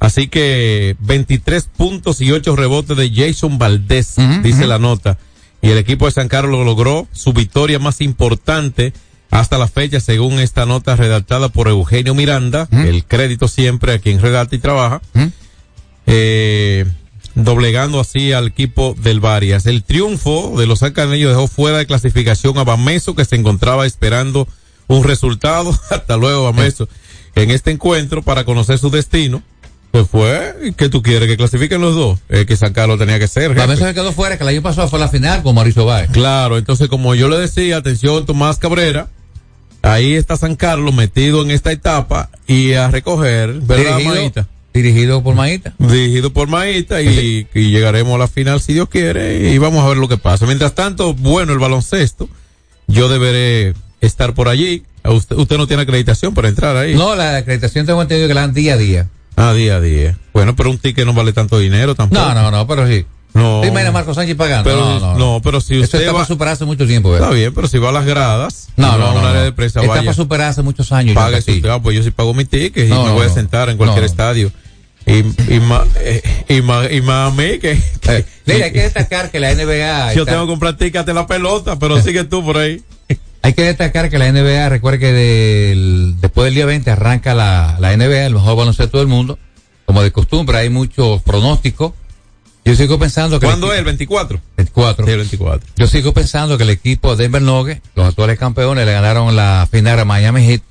Así que 23 puntos y 8 rebotes de Jason Valdés, dice la nota. Y el equipo de San Carlos logró su victoria más importante Hasta la fecha, según esta nota redactada por Eugenio Miranda, el crédito siempre a quien redacta y trabaja, eh, doblegando así al equipo del Varias. El triunfo de los Alcaneños dejó fuera de clasificación a Bameso, que se encontraba esperando un resultado. Hasta luego, Bameso, en este encuentro para conocer su destino. Pues fue, ¿qué tú quieres? ¿Que clasifiquen los dos? Eh, que San Carlos tenía que ser. Jefe. se quedó fuera, que el año pasado fue la final con Mauricio Báez. Claro, entonces como yo le decía, atención Tomás Cabrera, ahí está San Carlos metido en esta etapa y a recoger, ¿verdad, Dirigido- Maíta? Dirigido por Maíta. Dirigido por Maíta y, y llegaremos a la final si Dios quiere y vamos a ver lo que pasa. Mientras tanto, bueno, el baloncesto, yo deberé estar por allí. Usted, usted no tiene acreditación para entrar ahí. No, la acreditación tengo entendido que la dan día a día. Ah, día a día. Bueno, pero un ticket no vale tanto dinero tampoco. No, no, no, pero sí. No. ¿Te imaginas Marco Sánchez pagando? Pero, no, no, no, pero si usted está va- para superar hace mucho tiempo, ¿verdad? Está bien, pero si va a las gradas, No, no, un no, área no. de prensa, Está vaya. para superar hace muchos años. Pague su- ah, pues yo sí pago mi ticket y No, me no, voy a no. sentar en cualquier No. estadio. Y, y, ma- eh, y, ma- y más a mí que, que- Mira, hay que destacar que la NBA. yo está- tengo que comprar ticket de la pelota, pero sigue tú por ahí. Hay que destacar que la NBA, recuerde que del- después del día 20 arranca la, la NBA, el mejor baloncesto del mundo. Como de costumbre, hay muchos pronósticos. Yo sigo pensando que. ¿Cuándo es? ¿El 24? 24. Sí, el 24. Yo sigo pensando que el equipo de Denver Nuggets, los actuales campeones, le ganaron la final a Miami Heat.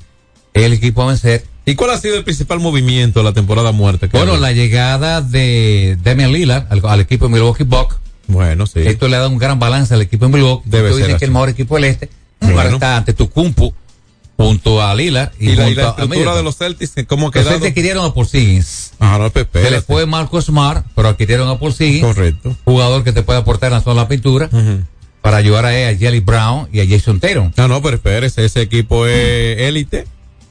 Es el equipo a vencer. ¿Y cuál ha sido el principal movimiento de la temporada muerta? Bueno, la llegada de Damian Lillard al, al equipo de Milwaukee Bucks. Bueno, sí. Esto le da un gran balance al equipo de Milwaukee. Debe ser dicen que así. el mejor equipo del este. Bueno. Ahora está ante Tucumpu, junto a Lillard. Y, la, y la a estructura Middleton. de los Celtics, ¿cómo ha Los? Celtics adquirieron a Porzingis. Ah, no. Se le fue Marco Smart, pero adquirieron a Porzingis. Correcto. Jugador que te puede aportar en la zona de la pintura. Para ayudar a, a Jelly Brown y a Jason Tatum. No, no, pero espérese, ese equipo es élite.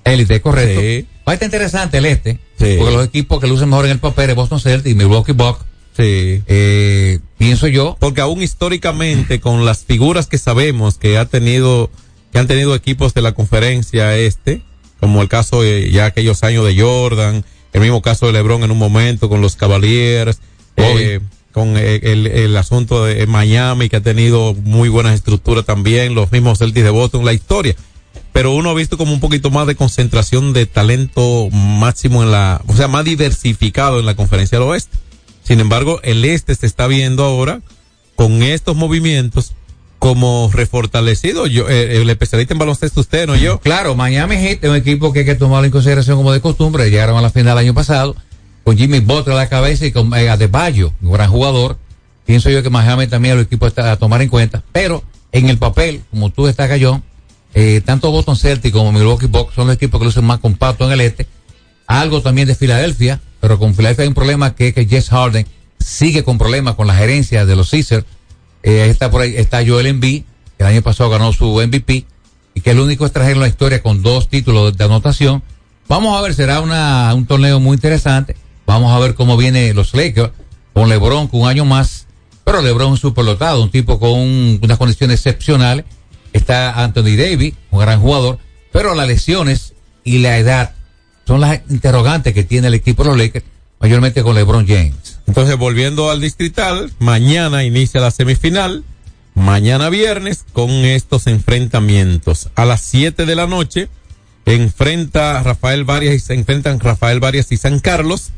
Élite, correcto. Sí. Va a estar interesante el este. Sí. Porque los equipos que lucen mejor en el papel es Boston Celtics y Milwaukee Bucks. Sí. Eh, pienso yo. Porque aún históricamente, con las figuras que sabemos que ha tenido, que han tenido equipos de la conferencia este, como el caso de ya aquellos años de Jordan, el mismo caso de LeBron en un momento con los Cavaliers, eh, con eh, el, el asunto de Miami que ha tenido muy buenas estructuras también, los mismos Celtics de Boston, la historia. Pero uno ha visto como un poquito más de concentración de talento máximo en la, o sea, más diversificado en la conferencia del oeste. Sin embargo, el este se está viendo ahora con estos movimientos como refortalecido. Yo, eh, el especialista en baloncesto usted, no yo. Claro, Miami Heat es un equipo que hay que tomarlo en consideración como de costumbre. Llegaron a la final el año pasado con Jimmy Butler a la cabeza y con eh, Adebayo, un gran jugador. Pienso yo que Miami también el equipo está a tomar en cuenta. Pero en el papel, como tú destacas, John, eh, tanto Boston Celtics como Milwaukee Bucks son los equipos que lucen más compactos en el este. Algo también de Filadelfia, pero con Filadelfia hay un problema que es que Jess Harden sigue con problemas con la gerencia de los Caesars. Eh, está por ahí, está Joel Embiid, el año pasado ganó su MVP y que es el único extranjero en la historia con dos títulos de anotación. Vamos a ver, será una, un torneo muy interesante. Vamos a ver cómo viene los Lakers con LeBron con un año más. Pero LeBron es superlotado, un tipo con un- unas condiciones excepcionales. Está Anthony Davis, un gran jugador. Pero las lesiones y la edad son las interrogantes que tiene el equipo de los Lakers, mayormente con LeBron James. Entonces, volviendo al distrital, mañana inicia la semifinal. Mañana viernes con estos enfrentamientos. A las 7 de la noche enfrenta Rafael Varias y se enfrentan Rafael Varias y San Carlos.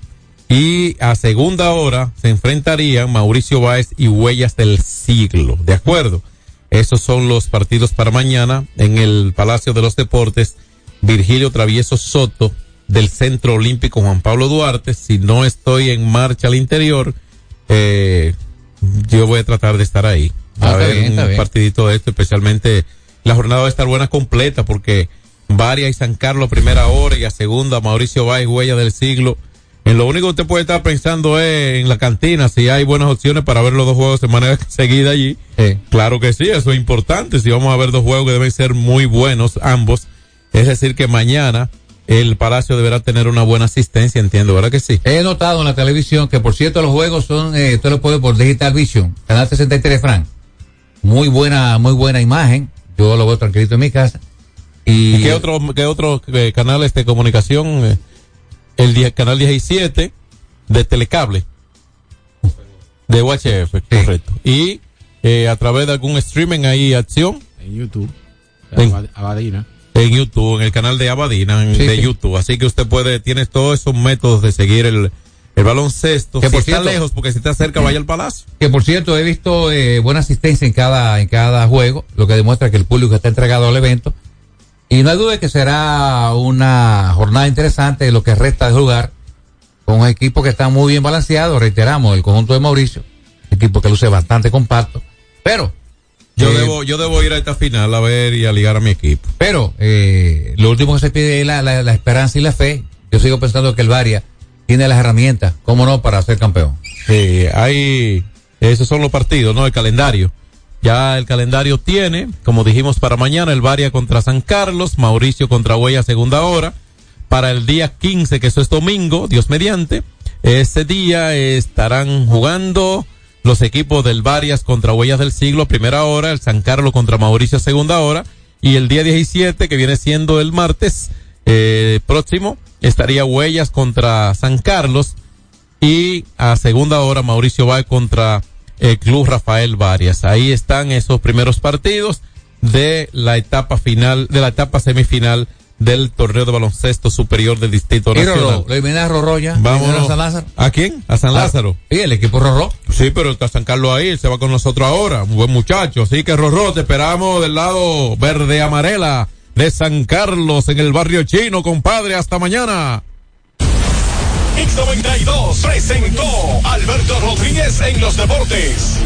Y a segunda hora se enfrentarían Mauricio Báez y Huellas del Siglo. ¿De acuerdo? Esos son los partidos para mañana en el Palacio de los Deportes. Virgilio Travieso Soto del Centro Olímpico Juan Pablo Duarte. Si no estoy en marcha al interior, eh, yo voy a tratar de estar ahí. Ah, a ver bien, un bien. partidito de esto, especialmente la jornada va a estar buena completa porque Varia y San Carlos a primera hora y a segunda Mauricio Báez, Huella del Siglo. En lo único que usted puede estar pensando es en la cantina, si hay buenas opciones para ver los dos juegos de manera seguida allí. Claro que sí, eso es importante. Si vamos a ver dos juegos que deben ser muy buenos ambos, es decir que mañana el Palacio deberá tener una buena asistencia, entiendo, ¿verdad que sí? He notado en la televisión que, por cierto, los juegos son, eh, usted lo puede por Digital Vision, canal 63 Frank. Muy buena, muy buena imagen. Yo lo veo tranquilito en mi casa. Y, ¿Y qué otro, qué otro eh, canales de comunicación? Eh, el die- canal 17 de Telecable. De UHF, correcto. Y eh, a través de algún streaming ahí, acción. En YouTube. En- Abadina. En YouTube, en el canal de Abadina, Sí, de sí. YouTube. Así que usted puede, tiene todos esos métodos de seguir el, el baloncesto. Que si por está cierto- lejos, porque si está cerca, vaya al palacio. Que por cierto, he visto eh, buena asistencia en cada, en cada juego, lo que demuestra que el público está entregado al evento. Y no hay duda de que será una jornada interesante lo que resta de jugar con un equipo que está muy bien balanceado. Reiteramos, el conjunto de Mauricio, equipo que luce bastante compacto. Pero, Yo eh, debo, yo debo ir a esta final a ver y a ligar a mi equipo. pero eh, lo último que se pide es la, la- la esperanza y la fe. Yo sigo pensando que el Varia tiene las herramientas, cómo no, para ser campeón. Sí, hay, esos son los partidos, ¿no? El calendario. Ya el calendario tiene, como dijimos para mañana, el Varia contra San Carlos, Mauricio contra Huella segunda hora. Para el día 15, que eso es domingo, Dios mediante, ese día estarán jugando los equipos del Varias contra Huellas del Siglo, primera hora, el San Carlos contra Mauricio segunda hora, y el día 17, que viene siendo el martes eh, próximo, estaría Huellas contra San Carlos, y a segunda hora Mauricio va contra el Club Rafael Varias. Ahí están esos primeros partidos de la etapa final, de la etapa semifinal del torneo de baloncesto superior del Distrito Y Nacional. Lo eliminé a Rorró ya. Vámonos. a San Lázaro. ¿A quién? A San Ah, Lázaro. Sí, el equipo Rorró. Sí, pero está San Carlos ahí, él se va con nosotros ahora, un buen muchacho. Así que Rorró, te esperamos del lado verde amarela de San Carlos en el barrio chino, compadre. Hasta mañana. X92 presentó Alberto Rodríguez en los deportes.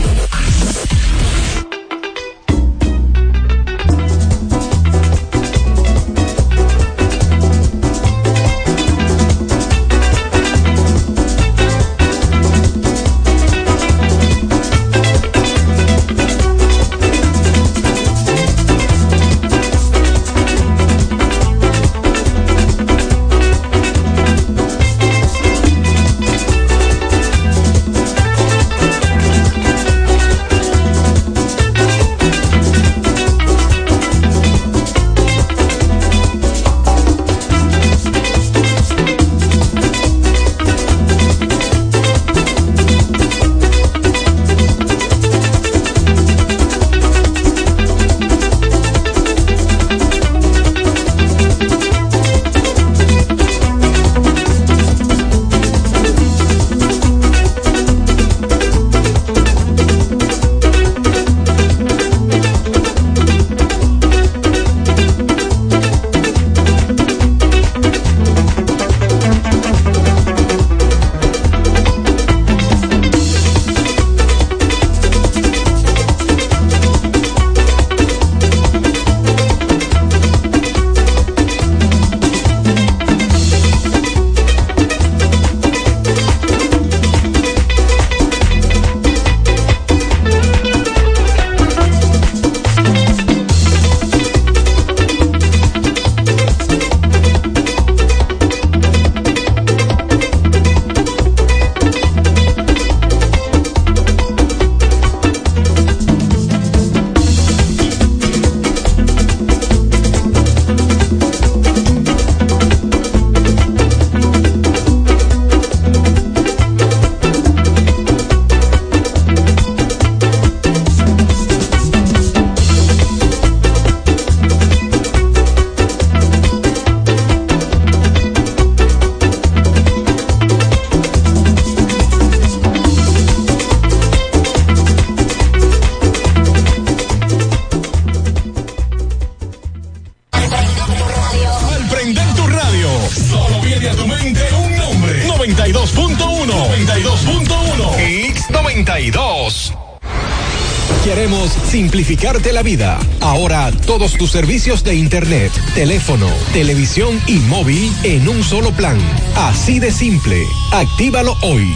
Simplificarte la vida. Ahora todos tus servicios de internet, teléfono, televisión y móvil en un solo plan. Así de simple. Actívalo hoy.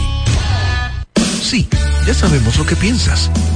Sí, ya sabemos lo que piensas.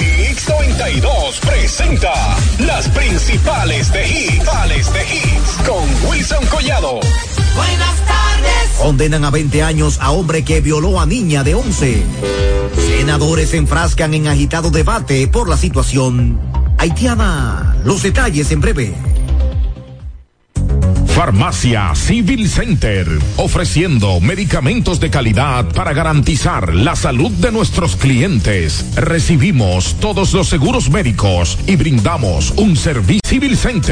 X92 presenta las principales de hits, de hits con Wilson Collado. Buenas tardes. Condenan a 20 años a hombre que violó a niña de 11. Senadores se enfrascan en agitado debate por la situación haitiana. Los detalles en breve. Farmacia Civil Center, ofreciendo medicamentos de calidad para garantizar la salud de nuestros clientes. Recibimos todos los seguros médicos y brindamos un servicio Civil Center.